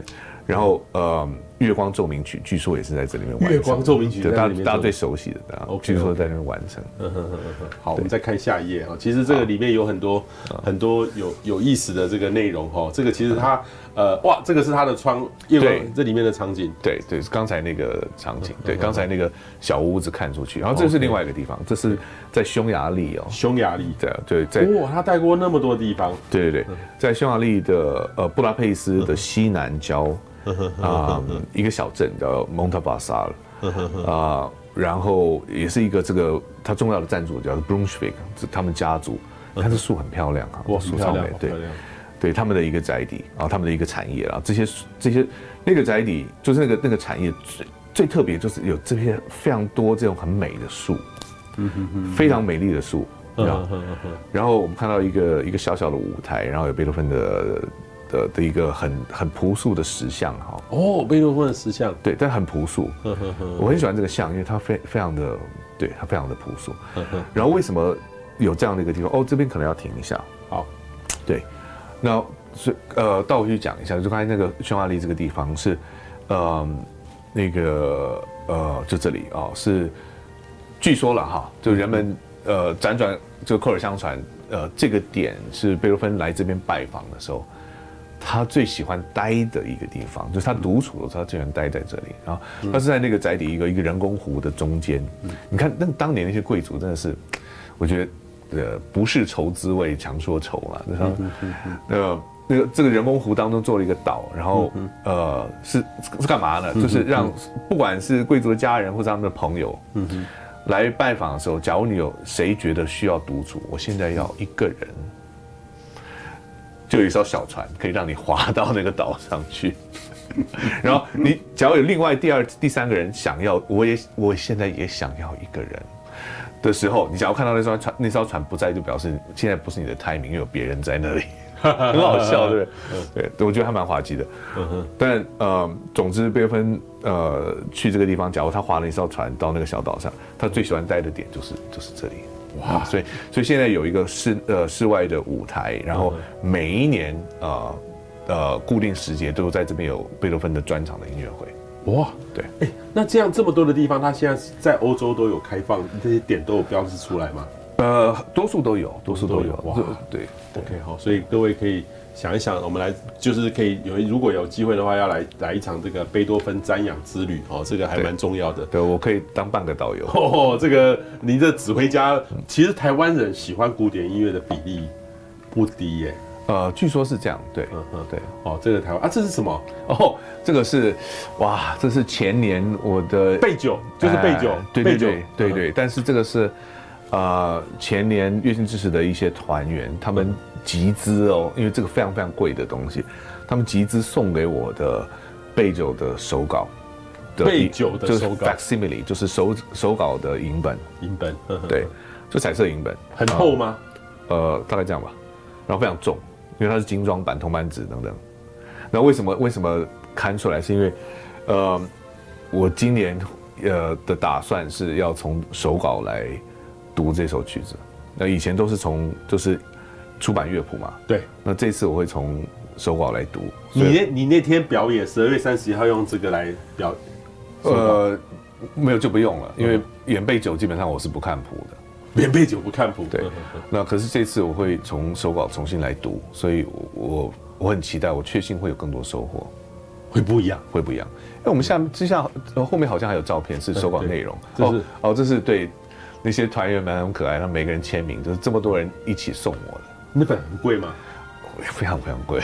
Speaker 2: 然后呃，月光奏鸣曲据说也是在这里面完成。
Speaker 1: 月光奏鸣曲，
Speaker 2: 对，大家大家最熟悉的，大家据说在那边完成。
Speaker 1: 好，我们再看下一页啊。其实这个里面有很多很多有有意思的这个内容哈。这个其实它。呃，哇，这个是他的窗，因为这里面的场景，
Speaker 2: 对对，刚才那个场景，对，刚才那个小屋子看出去，然后这是另外一个地方，这是在匈牙利哦，
Speaker 1: 匈牙利，
Speaker 2: 对对，在
Speaker 1: 哇，他带过那么多地方，
Speaker 2: 对对对，在匈牙利的呃布拉佩斯的西南郊啊一个小镇叫蒙特巴萨了啊，然后也是一个这个他重要的赞助叫 Brunswick，他们家族，看这树很漂亮啊，
Speaker 1: 哇，树超美，
Speaker 2: 对。对他们的一个宅邸啊，他们的一个产业啊，这些这些那个宅邸就是那个那个产业最最特别，就是有这些非常多这种很美的树，嗯哼哼，非常美丽的树，然后然后我们看到一个一个小小的舞台，然后有贝多芬的的的一个很很朴素的石像哈，
Speaker 1: 哦，贝多芬的石像，
Speaker 2: 对，但很朴素，我很喜欢这个像，因为它非非常的，对，它非常的朴素，然后为什么有这样的一个地方？哦，这边可能要停一下，
Speaker 1: 好，
Speaker 2: 对。那是呃，倒回去讲一下，就刚才那个匈牙利这个地方是，呃，那个呃，就这里啊、哦，是据说了哈，就人们呃辗转就口耳相传，呃，这个点是贝多芬来这边拜访的时候，他最喜欢待的一个地方，就是他独处的时候，他最喜欢待在这里啊。他是在那个宅邸一个一个人工湖的中间，你看那当年那些贵族真的是，我觉得。呃，不是愁滋味，强说愁了。那个，那个，那个，这个人工湖当中做了一个岛，然后呃，是是干嘛呢？就是让不管是贵族的家人或者他们的朋友，嗯来拜访的时候，假如你有谁觉得需要独处，我现在要一个人，就有一艘小船可以让你划到那个岛上去。然后你假如有另外第二、第三个人想要，我也我现在也想要一个人。的时候，你假如看到那艘船，那艘船不在，就表示现在不是你的 timing，因为有别人在那里，很好笑，对不对？对，我觉得还蛮滑稽的。但呃，总之贝多芬呃去这个地方，假如他划了一艘船到那个小岛上，他最喜欢待的点就是就是这里。哇，所以所以现在有一个室呃室外的舞台，然后每一年呃呃固定时节都在这边有贝多芬的专场的音乐会。
Speaker 1: 哇，对，哎、欸，那这样这么多的地方，它现在在欧洲都有开放，这些点都有标志出来吗？
Speaker 2: 呃，多数都有，多数都有。哇，对
Speaker 1: ，OK，好，所以各位可以想一想，我们来就是可以有，如果有机会的话，要来来一场这个贝多芬瞻仰之旅哦，这个还蛮重要的。
Speaker 2: 对，我可以当半个导游。
Speaker 1: 哦，这个您的指挥家，其实台湾人喜欢古典音乐的比例不低耶。
Speaker 2: 呃，据说是这样，对，嗯嗯，对，
Speaker 1: 哦，这个台湾啊，这是什么？
Speaker 2: 哦，这个是，哇，这是前年我的
Speaker 1: 备酒，就是贝九，
Speaker 2: 对对对对对，但是这个是，呃，前年月薪支持的一些团员，他们集资哦，因为这个非常非常贵的东西，他们集资送给我的备酒的手稿，
Speaker 1: 备酒的手稿
Speaker 2: ，facsimile 就是手手稿的影本，
Speaker 1: 影本，
Speaker 2: 对，就彩色影本，
Speaker 1: 很厚吗？
Speaker 2: 呃，大概这样吧，然后非常重。因为它是精装版铜版纸等等，那为什么为什么刊出来？是因为，呃，我今年呃的打算是要从手稿来读这首曲子。那以前都是从就是出版乐谱嘛。
Speaker 1: 对。
Speaker 2: 那这次我会从手稿来读。
Speaker 1: 你那，你那天表演十二月三十一号用这个来表？
Speaker 2: 呃，没有就不用了，因为演贝九基本上我是不看谱的。
Speaker 1: 免背酒不看谱，
Speaker 2: 对。那可是这次我会从手稿重新来读，所以我我很期待，我确信会有更多收获，
Speaker 1: 会不一样，
Speaker 2: 会不一样。因为，我们下之下来后面好像还有照片是手稿内容，这是哦，这是对那些团员们很可爱，让每个人签名，就是这么多人一起送我的。
Speaker 1: 那本很贵吗？
Speaker 2: 非常非常贵，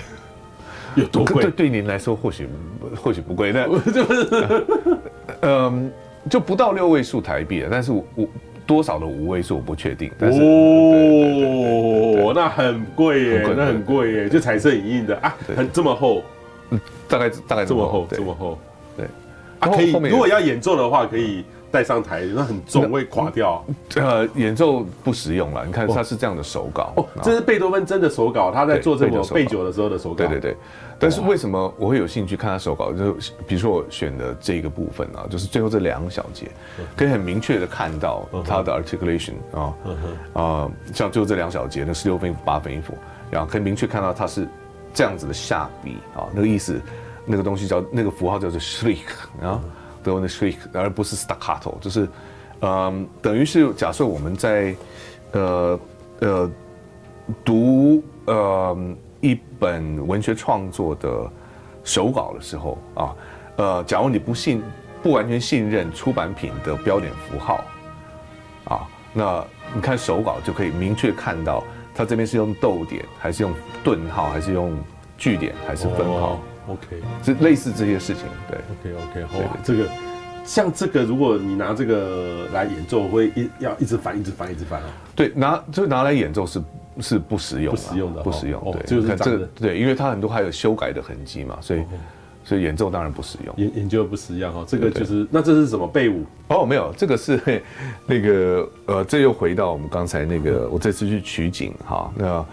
Speaker 1: 有多贵？
Speaker 2: 对对您来说或许或许不贵，但 就是 嗯，就不到六位数台币了，但是我我。多少的五位数我不确定，但是
Speaker 1: 哦，那很贵耶，那很贵耶，就彩色影印的啊，很这么厚，
Speaker 2: 大概大概
Speaker 1: 这么厚，这么厚，对，
Speaker 2: 啊
Speaker 1: 可以，如果要演奏的话，可以带上台，那很重会垮掉，
Speaker 2: 呃，演奏不实用了，你看它是这样的手稿，
Speaker 1: 哦，这是贝多芬真的手稿，他在做这个贝九的时候的手稿，
Speaker 2: 对对对。但是为什么我会有兴趣看他手稿？就是比如说我选的这个部分啊，就是最后这两小节，可以很明确的看到他的 articulation 啊。啊，像最后这两小节，那十六分音符、八分音符，然后可以明确看到它是这样子的下笔啊，那个意思，那个东西叫那个符号叫做 shriek 啊，德文的 shriek，而不是 staccato，就是嗯，等于是假设我们在呃呃读呃。一本文学创作的手稿的时候啊，呃，假如你不信，不完全信任出版品的标点符号，啊，那你看手稿就可以明确看到，它这边是用逗点，还是用顿号，还是用句点，还是分号
Speaker 1: ？OK，
Speaker 2: 是类似这些事情。对
Speaker 1: ，OK OK，好，这个像这个，如果你拿这个来演奏，会一要一直翻，一直翻，一直翻啊。
Speaker 2: 对，拿就拿来演奏是。是不实用，
Speaker 1: 不实用的，
Speaker 2: 不实用。对，
Speaker 1: 就是看这个，
Speaker 2: 对，因为它很多还有修改的痕迹嘛，所以，所以演奏当然不实用。
Speaker 1: 研研究不实用哈，这个就是，那这是什么贝舞？
Speaker 2: 哦，没有，这个是 那个呃，这又回到我们刚才那个，我这次去取景哈，那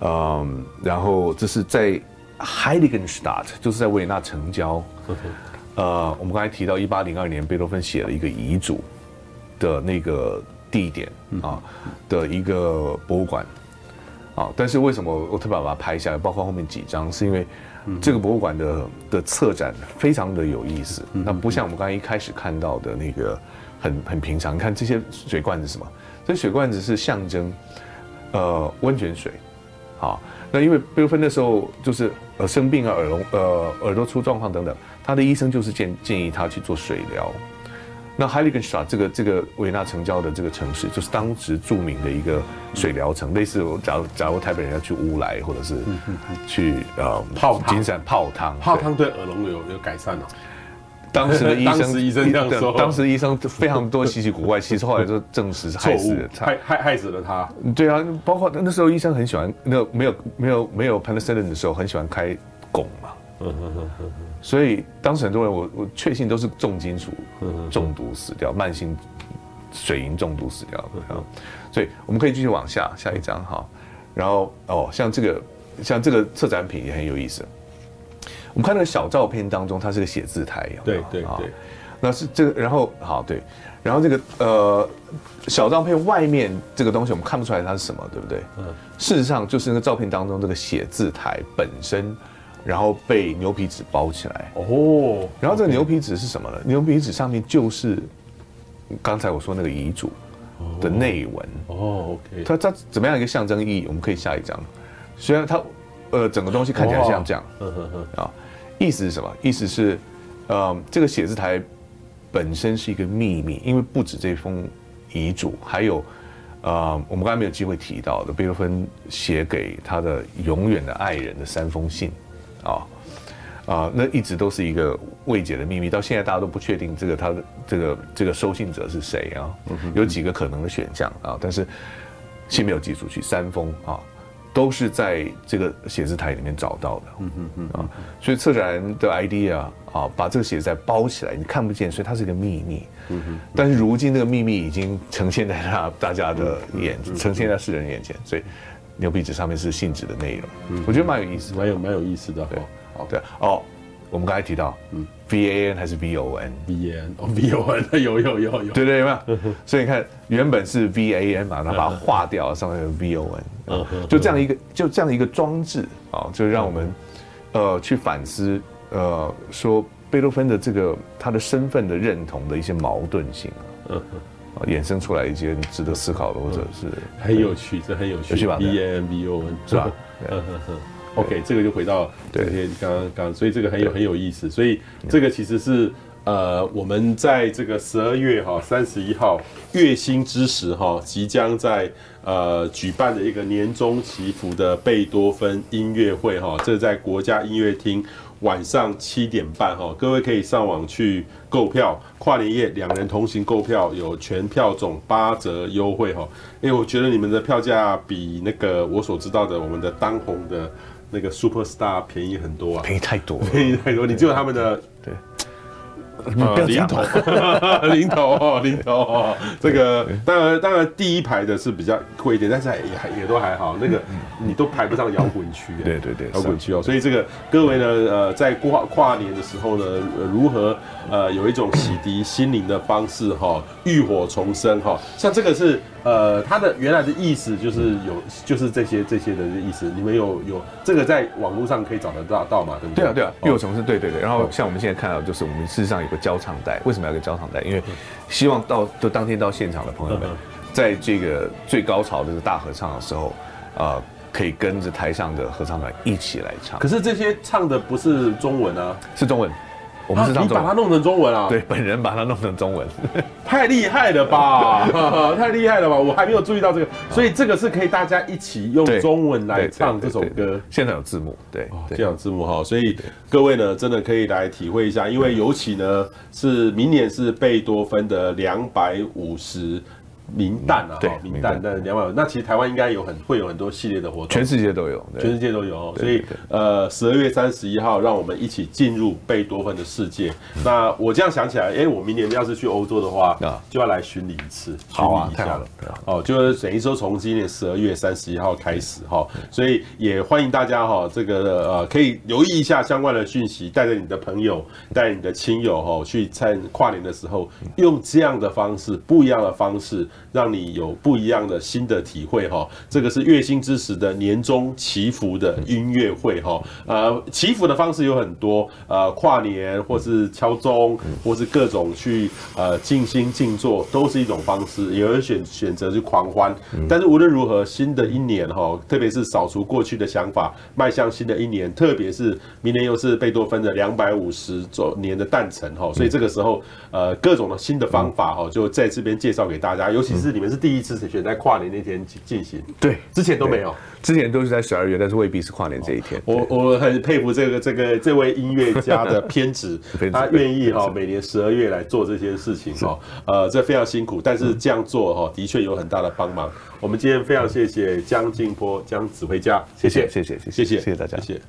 Speaker 2: 嗯，然后这是在 Heiligenstadt，就是在维也纳城郊。呃，我们刚才提到一八零二年贝多芬写了一个遗嘱的那个地点啊的一个博物馆。啊，但是为什么我特别把它拍下来？包括后面几张，是因为这个博物馆的的策展非常的有意思。那不像我们刚才一开始看到的那个很很平常。你看这些水罐子是什么？这水罐子是象征呃温泉水。好，那因为贝多芬那时候就是呃生病啊，耳聋呃耳朵出状况等等，他的医生就是建建议他去做水疗。那 Heiligenstadt 这个这个维也纳城郊的这个城市，就是当时著名的一个水疗城，类似我假如假如台北人要去乌来，或者是去呃
Speaker 1: 泡
Speaker 2: 金山泡汤，
Speaker 1: 泡汤对耳聋有有改善哦。
Speaker 2: 当时的医生，
Speaker 1: 当时医生这样说，
Speaker 2: 当时医生非常多稀奇古怪，其实后来就证实是害死了他，
Speaker 1: 害害害死了他。
Speaker 2: 对啊，包括那时候医生很喜欢那没有没有没有 penicillin 的时候，很喜欢开汞嘛。所以当时很多人，我我确信都是重金属中毒死掉，慢性水银中毒死掉的。所以我们可以继续往下下一张哈。然后哦，像这个像这个策展品也很有意思。我们看那个小照片当中，它是个写字台，
Speaker 1: 对对对。
Speaker 2: 那是这个，然后好对，然后这个呃小照片外面这个东西我们看不出来它是什么，对不对？嗯。事实上就是那个照片当中这个写字台本身。然后被牛皮纸包起来哦，然后这个牛皮纸是什么呢？牛皮纸上面就是刚才我说那个遗嘱的内文。
Speaker 1: 哦，OK，
Speaker 2: 它它怎么样一个象征意义？我们可以下一章。虽然它呃整个东西看起来像这样，啊，意思是什么？意思是呃这个写字台本身是一个秘密，因为不止这封遗嘱，还有呃我们刚才没有机会提到的贝多芬写给他的永远的爱人的三封信，啊。啊，那一直都是一个未解的秘密，到现在大家都不确定这个他的这个这个收信者是谁啊？有几个可能的选项啊，但是信没有寄出去，三封啊，都是在这个写字台里面找到的。嗯嗯嗯啊，所以策展人的 idea 啊，把这个写字台包起来，你看不见，所以它是一个秘密。嗯哼。但是如今这个秘密已经呈现在大大家的眼，呈现在世人眼前，所以牛皮纸上面是信纸的内容。我觉得蛮有意思，
Speaker 1: 蛮有蛮有意思的。
Speaker 2: 对。好对哦，我们刚才提到，嗯 A N 还是 V O N？V
Speaker 1: A N 哦，V O N 有有有有，
Speaker 2: 对对有没有？所以你看，原本是 V A N 嘛，然后把它划掉，上面有 V O N，就这样一个就这样一个装置啊，就让我们呃去反思呃说贝多芬的这个他的身份的认同的一些矛盾性啊，衍生出来一些值得思考的，或者是
Speaker 1: 很有趣，这很有趣，是吧？B A N B O N 是吧？OK，这个就回到这些刚刚刚，所以这个很有很有意思，所以这个其实是呃，我们在这个十二月哈三十一号月薪之时哈，即将在呃举办的一个年终祈福的贝多芬音乐会哈，这在国家音乐厅晚上七点半哈，各位可以上网去购票，跨年夜两人同行购票有全票总八折优惠哈，因为我觉得你们的票价比那个我所知道的我们的当红的。那个 super star 便宜很多啊，
Speaker 2: 便宜太多，
Speaker 1: 便宜太多。你只有他们的
Speaker 2: 对，
Speaker 1: 呃，零头，零头哦，零头哦。这个当然当然第一排的是比较贵一点，但是也还也都还好。那个你都排不上摇滚区，
Speaker 2: 对对对，
Speaker 1: 摇滚区哦。所以这个各位呢，呃，在跨跨年的时候呢，如何呃有一种洗涤心灵的方式哈，浴火重生哈。像这个是。呃，它的原来的意思就是有，就是这些这些的意思。你们有有这个在网络上可以找得到到吗？对不对？
Speaker 2: 对啊，对啊，又有什么是，对对对。然后像我们现在看到，就是我们事实上有个交唱带。为什么要有个交唱带？因为希望到就当天到现场的朋友们，在这个最高潮的这个大合唱的时候，呃，可以跟着台上的合唱团一起来唱。
Speaker 1: 可是这些唱的不是中文啊，
Speaker 2: 是中文。我们是
Speaker 1: 你把它弄成中文啊？
Speaker 2: 对，本人把它弄成中文，
Speaker 1: 太厉害了吧？太厉害了吧？我还没有注意到这个，所以这个是可以大家一起用中文来唱这首歌。
Speaker 2: 现场有字幕，对，
Speaker 1: 现在有字幕哈，所以各位呢，真的可以来体会一下，因为尤其呢是明年是贝多芬的两百五十。名旦啊，对，名旦，但两百，那其实台湾应该有很会有很多系列的活动，
Speaker 2: 全世界都有，
Speaker 1: 全世界都有，所以呃，十二月三十一号，让我们一起进入贝多芬的世界。那我这样想起来，哎，我明年要是去欧洲的话，就要来巡礼一次，巡礼一下了。哦，就是等于说从今年十二月三十一号开始哈，所以也欢迎大家哈，这个呃可以留意一下相关的讯息，带着你的朋友，带你的亲友哈，去参跨年的时候，用这样的方式，不一样的方式。让你有不一样的新的体会哈，这个是月薪之时的年终祈福的音乐会哈，呃，祈福的方式有很多，呃，跨年或是敲钟，或是各种去呃静心静坐，都是一种方式。有人选选择去狂欢，但是无论如何，新的一年哈，特别是扫除过去的想法，迈向新的一年，特别是明年又是贝多芬的两百五十周年的诞辰哈，所以这个时候呃各种的新的方法哈，就在这边介绍给大家，尤其。其实你们是第一次选在跨年那天进行，
Speaker 2: 对，
Speaker 1: 之前都没有，
Speaker 2: 之前都是在十二月，但是未必是跨年这一天。
Speaker 1: 我我很佩服这个这个这位音乐家的 偏执，他愿意哈每年十二月来做这些事情哈，呃，这非常辛苦，但是这样做哈的确有很大的帮忙。我们今天非常谢谢江静波江指挥家，谢谢谢谢谢谢谢谢大家，谢谢。